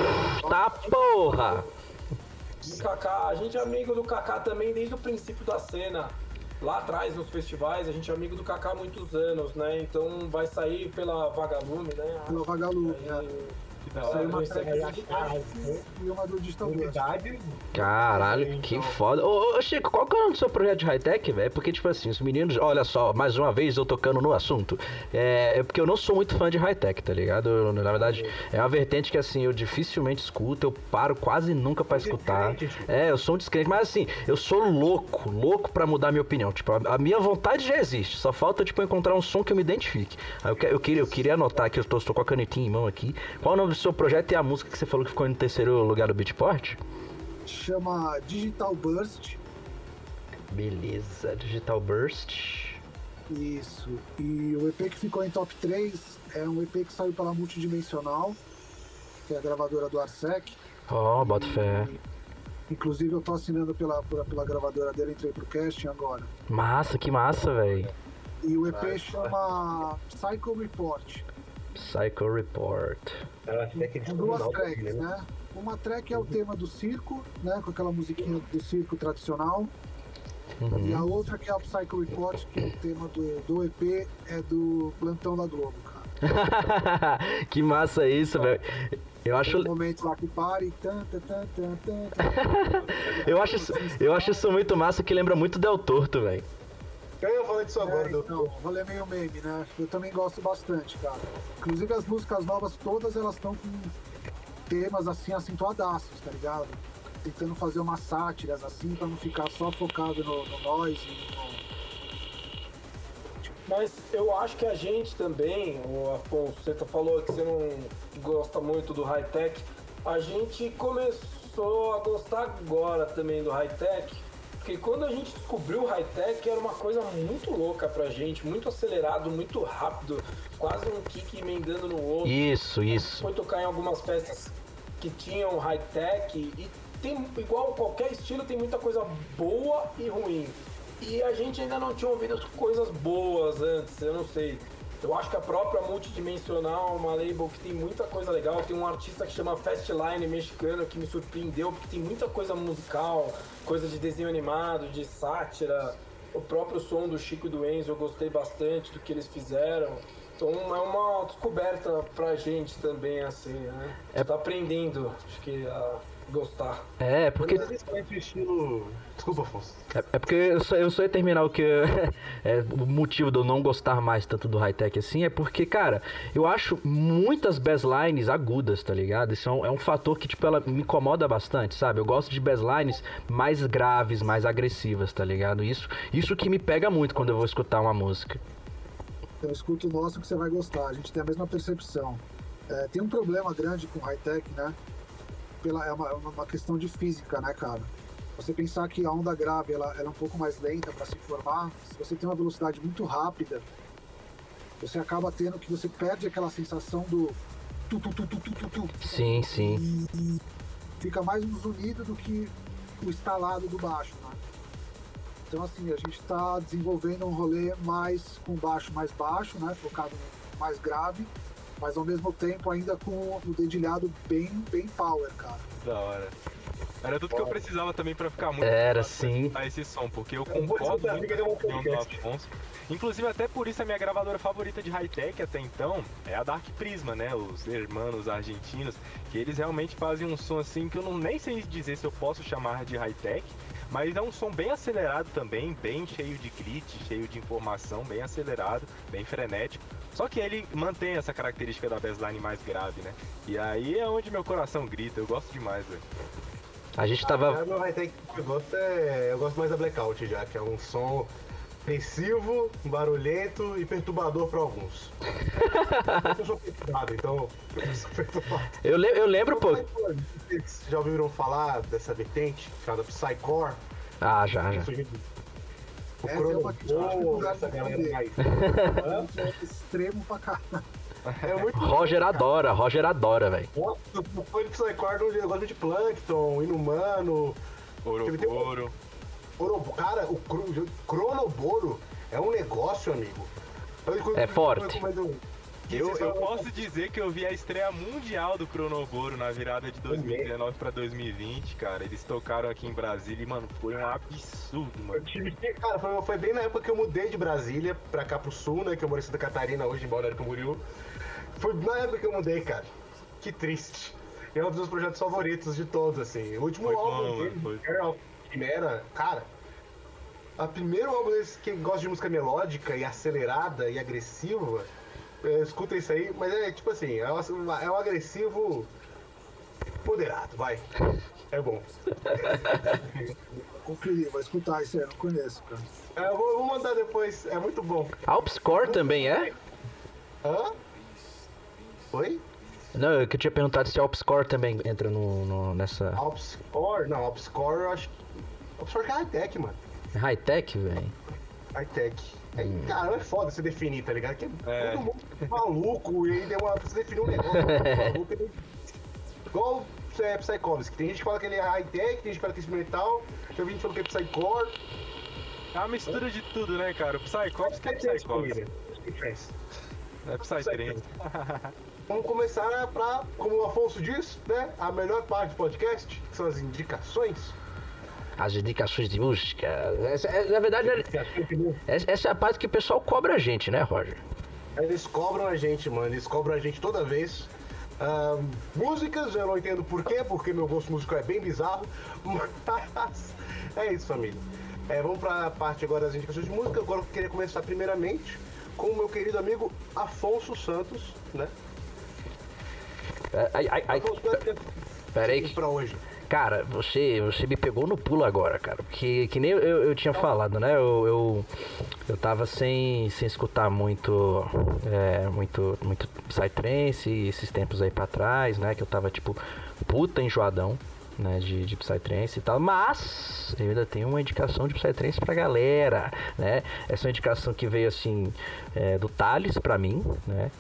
tá porra! O Kaká, a gente é amigo do Kaká também desde o princípio da cena. Lá atrás, nos festivais, a gente é amigo do Kaká há muitos anos, né? Então vai sair pela Vagalume, né? Pelo Vagalume, Aí, né? Uma e uma do Digital Burst. Novidade. Caralho, que foda. Ô, ô, Chico, qual que é o nome do seu projeto de high-tech, velho? Porque, tipo assim, os meninos, olha só, mais uma vez eu tocando no assunto. É, é porque eu não sou muito fã de high-tech, tá ligado? Eu, na verdade, é uma vertente que, assim, eu dificilmente escuto, eu paro quase nunca pra escutar. É, eu sou um descrente, mas assim, eu sou louco, louco pra mudar minha opinião. Tipo, a, a minha vontade já existe, só falta, tipo, encontrar um som que eu me identifique. Aí eu, eu queria, eu queria anotar aqui, eu tô, estou com a canetinha em mão aqui. Qual é o nome do seu projeto e a música que você falou que ficou em terceiro lugar do Beatport? Chama Digital Burst. Beleza, Digital Burst. Isso. E o EP que ficou em top 3 é um EP que saiu pela Multidimensional, que é a gravadora do Arsec. Ó, oh, bota fé. Inclusive eu tô assinando pela, pela, pela gravadora dele, entrei pro casting agora. Massa, que massa, velho. E o EP chama Psycho Report. Psycho Report. Ela que Com duas tracks, né? Uma track é o tema do circo, né? Com aquela musiquinha do circo tradicional. E a outra que é o Psycho Report, que é o tema do, do EP, é do Plantão da Globo, cara. que massa isso, velho. Eu acho, Tem um momento lá que para e tan, tan, tan, tan, tan, tan. eu, acho, isso- eu acho isso muito massa que lembra muito Del Torto, velho. Eu ia falar disso agora, É, do- então, rolê meio meme, né? Eu também gosto bastante, cara. Inclusive as músicas novas todas, elas estão com temas assim acentuadaços, tá ligado? Tentando fazer umas sátiras assim, pra não ficar só focado no, no noise. no- Mas eu acho que a gente também, o Afonso, você tá- falou que você não gosta muito do high-tech, a gente começou a gostar agora também do high-tech, porque quando a gente descobriu o high-tech era uma coisa muito louca pra gente, muito acelerado, muito rápido, quase um kick emendando no outro. Isso, isso. Foi tocar em algumas festas que tinham high-tech e tem, igual qualquer estilo, tem muita coisa boa e ruim. E a gente ainda não tinha ouvido as coisas boas antes, eu não sei. Eu acho que a própria Multidimensional é uma label que tem muita coisa legal. Tem um artista que chama Fastline mexicano que me surpreendeu, porque tem muita coisa musical, coisa de desenho animado, de sátira. O próprio som do Chico e do Enzo eu gostei bastante do que eles fizeram. Então é uma descoberta pra gente também, assim, né? É- Tá aprendendo, acho que, a gostar. É, porque. Principalmente o estilo. Desculpa, Afonso. É, é porque eu só, eu só ia terminar o que. é, o motivo de eu não gostar mais tanto do high-tech assim é porque, cara, eu acho muitas basslines agudas, tá ligado? Isso é um, é um fator que, tipo, ela me incomoda bastante, sabe? Eu gosto de basslines mais graves, mais agressivas, tá ligado? Isso, isso que me pega muito quando eu vou escutar uma música. Então escuta o nosso que você vai gostar. A gente tem a mesma percepção. É, tem um problema grande com high-tech, né? Pela, é uma, é uma questão de física, né, cara? Você pensar que a onda grave ela, ela é um pouco mais lenta para se formar, se você tem uma velocidade muito rápida, você acaba tendo que você perde aquela sensação do tu, tu, tu, tu, tu, tu, tu. Sim, sim. Fica mais um zunido do que o estalado do baixo, né? Então assim, a gente está desenvolvendo um rolê mais com baixo mais baixo, né? Focado no mais grave, mas ao mesmo tempo ainda com o dedilhado bem, bem power, cara. Da hora. Era tudo que eu precisava também pra ficar muito Era, sim. escutar esse som, porque eu concordo muito com a um opinião do. Afonso. Inclusive, até por isso a minha gravadora favorita de high-tech até então é a Dark Prisma, né? Os hermanos argentinos, que eles realmente fazem um som assim que eu não nem sei dizer se eu posso chamar de high-tech, mas é um som bem acelerado também, bem cheio de grit, cheio de informação, bem acelerado, bem frenético. Só que ele mantém essa característica da bassline mais grave, né? E aí é onde meu coração grita, eu gosto demais, velho. A gente Ah, tava. high-tech que eu gosto é. Eu gosto mais da Blackout já, que é um som agressivo, barulhento e perturbador para alguns. eu sou perturbado, então. eu sou perturbado. Eu, le- eu lembro, pô. Vocês já ouviram falar dessa vertente chamada Psycore? Ah, já, já. O Essa é Chronobor, lugar essa galera mais. É extremo pra caralho. É muito Roger adora, Roger adora, velho. Nossa, eu fui de Psycore, eu gosto de Plankton, Inumano, Ouro, Cara, o cro- Cronoboro é um negócio, amigo. Eu- É eu- forte. Eu, Eu, eu posso dizer que eu vi a estreia mundial do Cronoboro na virada de 2019 pra 2020, cara. Eles tocaram aqui em Brasília e, mano, foi um absurdo, Eu mano. tive que, cara, foi, foi bem na época que eu mudei de Brasília pra cá pro sul, né? Que eu moro em Santa Catarina, hoje em Balneário Camboriú. Foi na época que eu mudei, cara. Que triste. É um dos meus projetos favoritos de todos, assim. O último Foi bom, álbum mano, dele, foi. Girl of Chimera, cara. A primeiro álbum desse que gosta de música melódica e acelerada e agressiva, é, escuta isso aí, mas é tipo assim, é um, é um agressivo moderado, vai. É bom. Conferir, vou escutar isso aí, eu não conheço, cara. É, eu vou, eu vou mandar depois, é muito bom. Alpscore também é? Hã? Oi? Não, eu que eu tinha perguntado se Alpscore também entra no, no- nessa Alpscore? Não, Alpscore eu acho que. Alpscore que é high-tech, mano. high-tech, velho. High-tech. É, cara, é foda você definir, tá ligado? Que É. todo mundo é maluco e aí deu uma. Você definir um negócio maluco. ele- Igual é, Psychovski. Tem gente que fala que ele é high-tech, tem gente que fala que é experimental, tem gente que fala que é Psycore. É uma mistura de tudo, né, cara? O é família. Tem diferença. É Psytrance. Vamos começar pra, como o Afonso diz, né? A melhor parte do podcast, que são as indicações. As indicações de música. Essa, é- na verdade, é- essa essa é a parte que o pessoal cobra a gente, né, Roger? Eles cobram a gente, mano. Eles cobram a gente toda vez. Ah, músicas, eu não entendo por quê, porque meu gosto musical é bem bizarro. Mas é isso, família. É, vamos pra parte agora das indicações de música. Agora eu queria começar primeiramente com o meu querido amigo Afonso Santos, né? É, é que pera aí é que pra hoje? Cara, você, você me pegou no pulo agora, cara. Porque que nem eu, eu tinha falado, né? Eu, eu, eu tava sem, sem escutar muito, é, muito, muito Psytrance esses tempos aí pra trás, né? Que eu tava, tipo, puta enjoadão, né? De, de Psytrance e tal. Mas eu ainda tenho uma indicação de Psytrance pra galera, né? Essa é uma indicação que veio, assim, é, do Thales pra mim, né?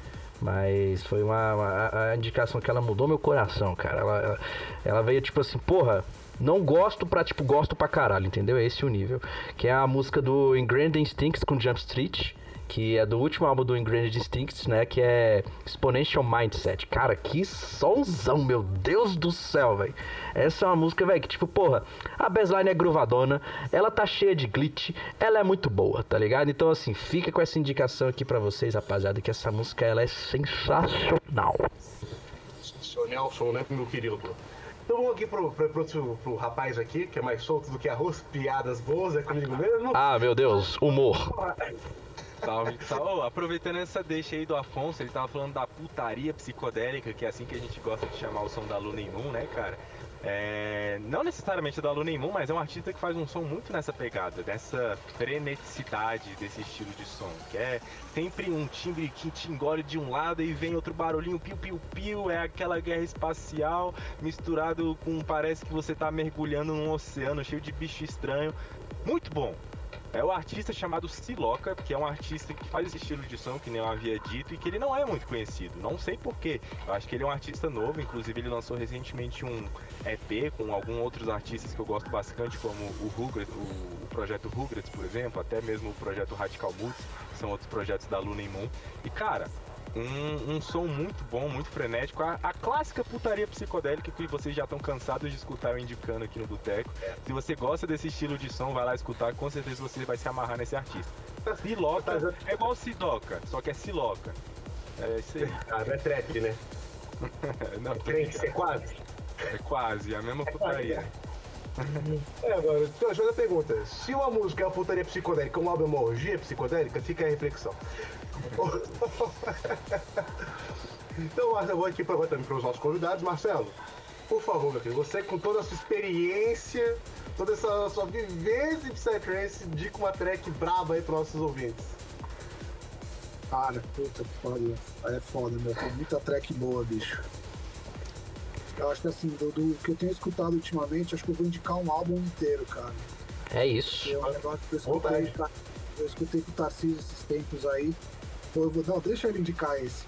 Mas foi uma, uma- a indicação que ela mudou meu coração, cara. Ela, ela, ela veio tipo assim, porra, não gosto pra, tipo, gosto pra caralho, entendeu? É esse o nível. Que é a música do Ingrained Instincts com Jump Street. Que é do último álbum do Ingredient Distincts, né? Que é Exponential Mindset. Cara, que sonzão, meu Deus do céu, velho. Essa é uma música, velho, que tipo, porra, a baseline é gruvadona, ela tá cheia de glitch, ela é muito boa, tá ligado? Então, assim, fica com essa indicação aqui pra vocês, rapaziada, que essa música, ela é sensacional. Seu Nelson, né, meu querido? Então vamos aqui pro, pro, pro, pro rapaz aqui, que é mais solto do que arroz, piadas boas, é comigo mesmo. Ah, meu Deus, humor. Salve, salve. Aproveitando essa deixa aí do Afonso, ele tava falando da putaria psicodélica, que é assim que a gente gosta de chamar o som da Luna Moon, né, cara? É, não necessariamente da Luna Moon, mas é um artista que faz um som muito nessa pegada, dessa freneticidade desse estilo de som, que é sempre um timbre que te engole de um lado e vem outro barulhinho piu-piu-piu, é aquela guerra espacial misturado com parece que você tá mergulhando num oceano cheio de bicho estranho. Muito bom, é o artista chamado Siloca, que é um artista que faz esse estilo de som, que nem eu havia dito, e que ele não é muito conhecido. Não sei porquê. Eu acho que ele é um artista novo, inclusive ele lançou recentemente um EP com alguns outros artistas que eu gosto bastante, como o Rugrats, o, projeto Rugrats, por exemplo, até mesmo o projeto Radical Moods, são outros projetos da Luna Moon. E cara, um, um, som muito bom, muito frenético. A, a, clássica putaria psicodélica que vocês já estão cansados de escutar eu indicando aqui no Boteco. Se você gosta desse estilo de som, vai lá escutar, com certeza você vai se amarrar nesse artista. Siloca é igual Sidoca, só que é Siloca. É isso aí. Ah, não é trap, né? não, Crente, é quase. É quase, é a mesma putaria. É, agora, então, a pergunta. Se uma música é uma putaria psicodélica, um álbum é uma orgia psicodélica, fica a reflexão. então, Marcelo, eu vou aqui para, também para os nossos convidados. Marcelo, por favor, meu querido, você com toda a sua experiência, toda essa sua vivência de Psytrance, indica uma track braba aí para nossos ouvintes. Cara, puta que pariu. É foda, meu. Tem muita track boa, bicho. Eu acho que assim, do, do, que eu tenho escutado ultimamente, acho que eu vou indicar um álbum inteiro, cara. É isso. É um negócio que eu escutei, eu escutei com o Tarcísio esses tempos aí. Então eu vou, não, deixa ele indicar esse.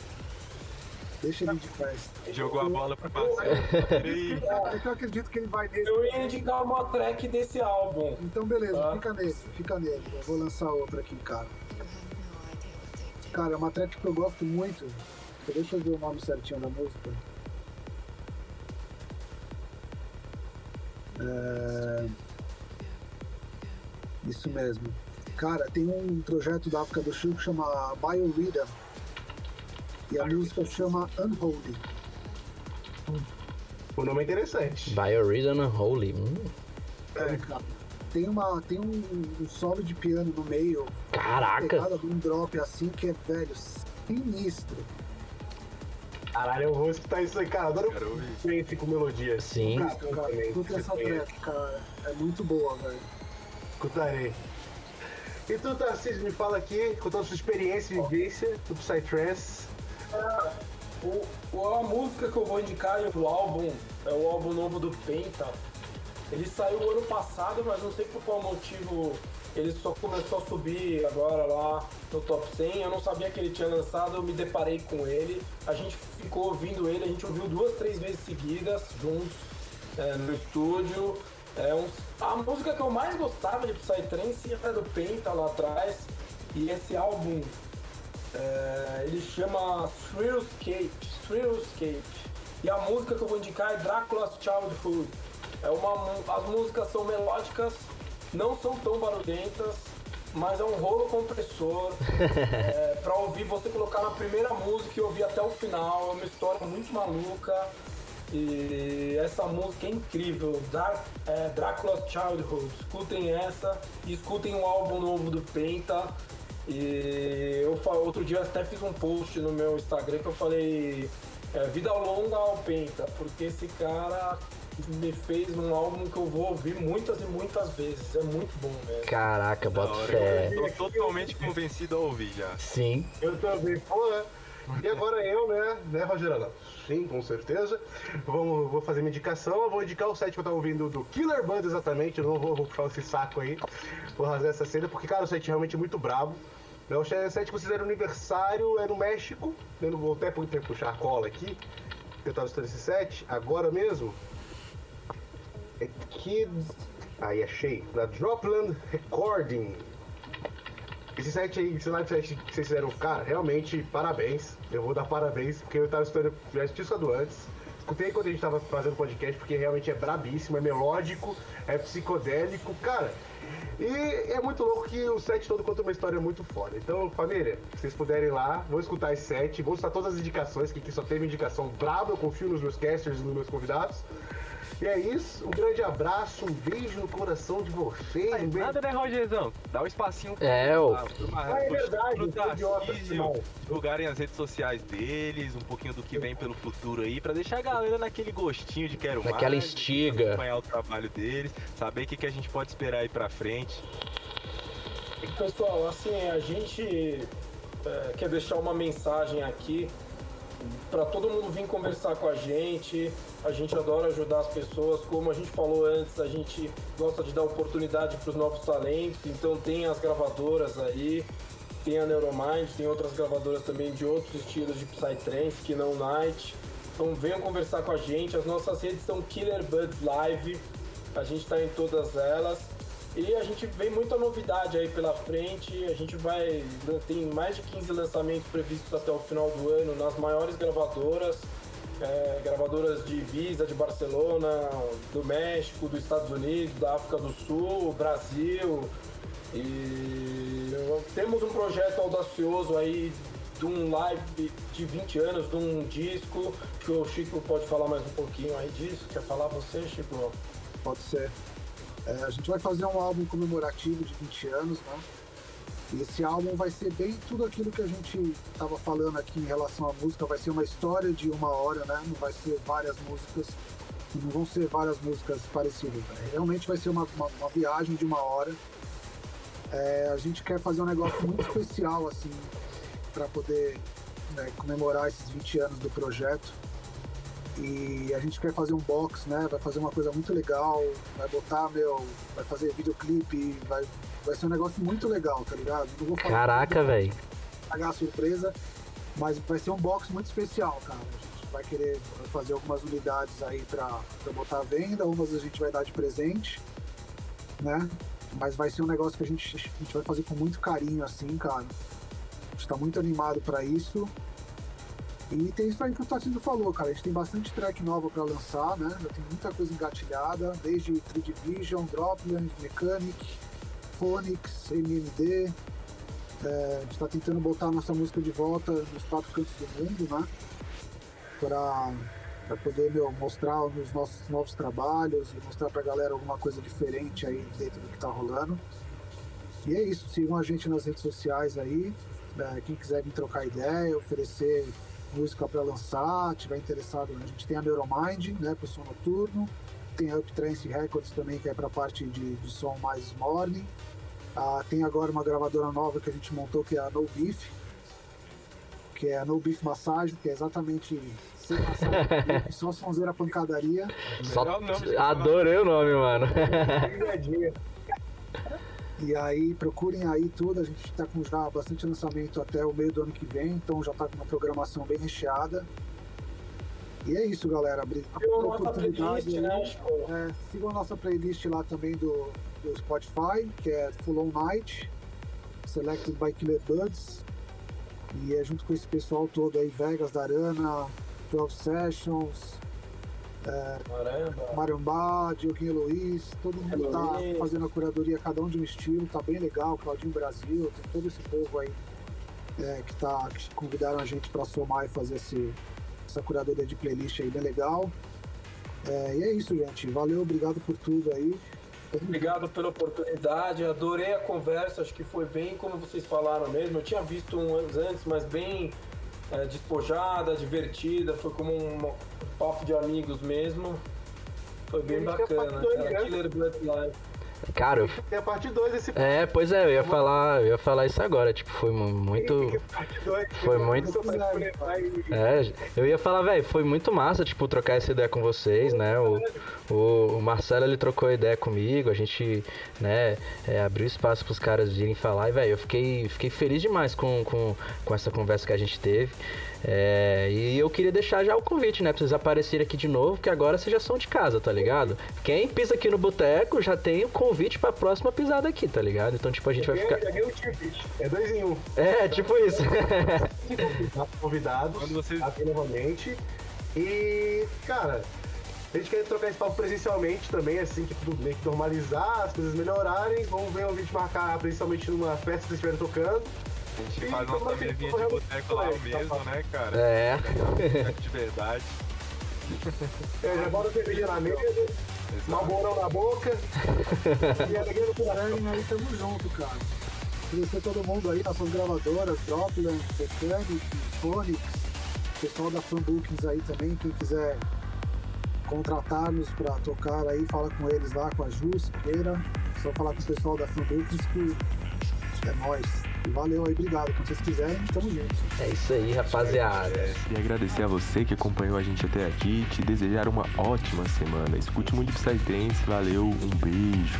Deixa ele indicar esse. Jogou a bola pro Marcelo. É que eu acredito que ele vai nesse. Eu ia indicar uma track desse álbum. Então beleza, Tá. fica nesse, fica nele. Eu vou lançar outra aqui, cara. Cara, é uma track que eu gosto muito. Deixa eu ver o nome certinho da música. É... Isso mesmo. Cara, tem um projeto da África do Sul que chama Biorhythm. E a música chama Unholy. O nome é interessante. Bioreason Unholy. Hum, É, cara. Tem, uma, tem um, um solo de piano no meio, caraca. pegada de um drop assim que é, velho, sinistro. Caralho, eu vou escutar isso aí, cara. Adoro Quero ouvir. com melodia. Sim. Cara, cara, escuta essa track, cara. É muito boa, velho. Escutarei. E tu, Tarcísio, me fala aqui, com toda a sua experiência e vivência do Psytrance. O- a música que eu vou indicar e o álbum é o álbum novo do Penta. Ele saiu ano passado, mas não sei por qual motivo ele só começou a subir agora lá no top 100. Eu não sabia que ele tinha lançado, eu me deparei com ele. A gente ficou ouvindo ele, a gente ouviu duas, três vezes seguidas juntos é, no estúdio. É um- a música que eu mais gostava de Psytrance era do Penta lá atrás. E esse álbum é, ele chama Thrillscape, Thrillscape. E a música que eu vou indicar é Dracula's Childhood. É uma, as músicas são melódicas, não são tão barulhentas, mas é um rolo compressor. é, pra ouvir, você colocar na primeira música e ouvir até o final. É uma história muito maluca. E essa música é incrível, Dark, é, Dracula's Childhood. Escutem essa e escutem o álbum novo do Penta. E eu outro dia até fiz um post no meu Instagram que eu falei é, vida longa ao Penta, porque esse cara me fez um álbum que eu vou ouvir muitas e muitas vezes. É muito bom mesmo. Caraca, bota fé. Tô totalmente convencido a ouvir já. Sim. Eu também, porra. E agora eu, né, né, Rogerana? Sim, com certeza. Vamos, vou fazer minha indicação. Eu vou indicar o set que eu tava ouvindo do Killer Band exatamente. Eu não vou, vou puxar esse saco aí. Vou rasgar essa cena, porque, cara, o set é realmente muito brabo. Né, O set que vocês fizeram aniversário é no México. Eu não vou até pu- puxar a cola aqui. Eu tava estudando esse set agora mesmo. Kids. Aí achei. Da Dropland Recording. esse set aí, esse set que vocês fizeram, cara, realmente, parabéns. Eu vou dar parabéns, porque eu tava estudando, já tinha estudado antes. Escutei quando a gente tava fazendo podcast, porque realmente é brabíssimo, é melódico, é psicodélico, cara. E é muito louco que o set todo conta uma história muito foda. Então, família, se vocês puderem ir lá, vou escutar esse set, vou escutar todas as indicações, que aqui só teve indicação braba, eu confio nos meus casters e nos meus convidados. E é isso, um grande abraço, um beijo no coração de vocês. Um beijo... Nada, né, Rogerzão? Dá um espacinho É, ô. pra, pra, Ah, é verdade, pro Tarcísio, divulgarem as redes sociais deles, um pouquinho do que vem pelo futuro aí, pra deixar a galera naquele gostinho de quero mais. Naquela instiga. Acompanhar o trabalho deles, saber o que, que a gente pode esperar aí pra frente. Pessoal, assim, a gente é, quer deixar uma mensagem aqui para todo mundo vir conversar com a gente. A gente adora ajudar as pessoas. Como a gente falou antes, a gente gosta de dar oportunidade para os novos talentos. Então tem as gravadoras aí, tem a Neuromind, tem outras gravadoras também de outros estilos de Psytrance, que não Night. Então venham conversar com a gente. As nossas redes são Killer Buds Live. A gente está em todas elas. E a gente vem muita novidade aí pela frente. A gente vai. Tem mais de 15 lançamentos previstos até o final do ano nas maiores gravadoras. É, gravadoras de Ibiza, de Barcelona, do México, dos Estados Unidos, da África do Sul, Brasil. E temos um projeto audacioso aí de um live de 20 anos, de um disco, que o Chico pode falar mais um pouquinho aí disso. Quer falar você, Chico? Pode ser. É, a gente vai fazer um álbum comemorativo de 20 anos, né? Esse álbum vai ser bem tudo aquilo que a gente estava falando aqui em relação à música. Vai ser uma história de uma hora, né? Não vai ser várias músicas. Não vão ser várias músicas parecidas. né? Realmente vai ser uma, uma, uma viagem de uma hora. É, a gente quer fazer um negócio muito especial, assim, para poder né, comemorar esses 20 anos do projeto. E a gente quer fazer um box, né? Vai fazer uma coisa muito legal, vai botar, meu, vai fazer videoclipe, vai, vai ser um negócio muito legal, tá ligado? Não vou falar Caraca, velho. pagar a surpresa, mas vai ser um box muito especial, cara. A gente vai querer fazer algumas unidades aí pra, pra botar à venda, umas a gente vai dar de presente, né? Mas vai ser um negócio que a gente, a gente vai fazer com muito carinho, assim, cara. A gente tá muito animado pra isso. E tem isso aí que o Tatindo falou, cara. A gente tem bastante track nova pra lançar, né? Já tem muita coisa engatilhada, desde 3D Vision, Droplands, Mechanic, Phonics, MMD. É, a gente está tentando botar a nossa música de volta nos quatro cantos do mundo, né? Para poder meu, mostrar os nossos novos trabalhos e mostrar para a galera alguma coisa diferente aí dentro do que está rolando. E é isso, sigam a gente nas redes sociais aí. É, quem quiser vir trocar ideia, oferecer música para lançar, tiver interessado, a gente tem a Neuromind, né, para o som noturno. Tem a Uptrance Records também, que é para a parte de, de som mais morning. Ah, tem agora uma gravadora nova que a gente montou, que é a No Beef, que é a No Beef Massage, que é exatamente sem massagem, só sonzeira pancadaria. Só... Adorei o nome, mano. E aí procurem aí tudo, a gente está com já bastante lançamento até o meio do ano que vem, então já está com uma programação bem recheada. E é isso, galera. Sigam a oportunidade né? É, sigam a nossa playlist lá também do, do Spotify, que é Full On Night, Selected by Killer Buds. E é junto com esse pessoal todo aí, Vegas, Darana, 12 Sessions, Caramba. Marambá, Dioguinho Luiz, todo mundo tá Luiz. fazendo a curadoria, cada um de um estilo, tá bem legal, Claudinho Brasil, tem todo esse povo aí é, que, tá, que convidaram a gente para somar e fazer esse, essa curadoria de playlist aí bem legal. É, e é isso, gente. Valeu, obrigado por tudo aí. Obrigado pela oportunidade, adorei a conversa, acho que foi bem como vocês falaram mesmo. Eu tinha visto um anos antes, mas bem é, despojada, divertida, foi como um, papo de amigos mesmo. Foi bem bacana. Era? Killer Blood Live. Cara, eu... Tem a parte 2 desse é, pois é, eu ia falar, eu ia falar isso agora, tipo, foi mu- muito parte 2. Foi muito- É, eu ia falar, velho, foi muito massa, tipo, trocar essa ideia com vocês, né? O, O, o Marcelo ele trocou ideia comigo, a gente, né, é, abriu espaço para os caras virem falar e, velho, eu fiquei, fiquei feliz demais com, com, com essa conversa que a gente teve. É, e eu queria deixar já o convite, né? Pra vocês aparecerem aqui de novo, porque agora vocês já são de casa, tá ligado? Quem pisa aqui no boteco já tem o convite pra próxima pisada aqui, tá ligado? Então, tipo, a gente vai ficar. Já ganhei o ticket. É dois em um. É, tipo isso. Convidados. Quando vocês- Aqui novamente. E, cara, a gente quer trocar esse papo presencialmente também, assim, que tudo meio que normalizar, as coisas melhorarem. Vamos ver um vídeo marcar presencialmente numa festa que vocês estiverem tocando. A gente Sim, faz é mesinha como de é- boteco lá é tá mesmo, né, cara? É. Boteco de verdade. É, já bota a cerveja na mesa, malborão na boca. e a coração. Sterling aí, tamo junto, cara. Agradecer todo mundo aí, nossas gravadoras, Dropland, Titanic, Phonics, pessoal da Fanbookings aí também, quem quiser contratar-nos pra tocar aí, fala com eles lá, com a Ju, Siqueira. Só falar com o pessoal da Fanbookings que é nóis. E valeu aí, obrigado. Quando vocês quiserem, tamo junto. É isso aí, rapaziada. E agradecer a você que acompanhou a gente até aqui, te desejar uma ótima semana. Escute muito Psytrance, valeu, um beijo.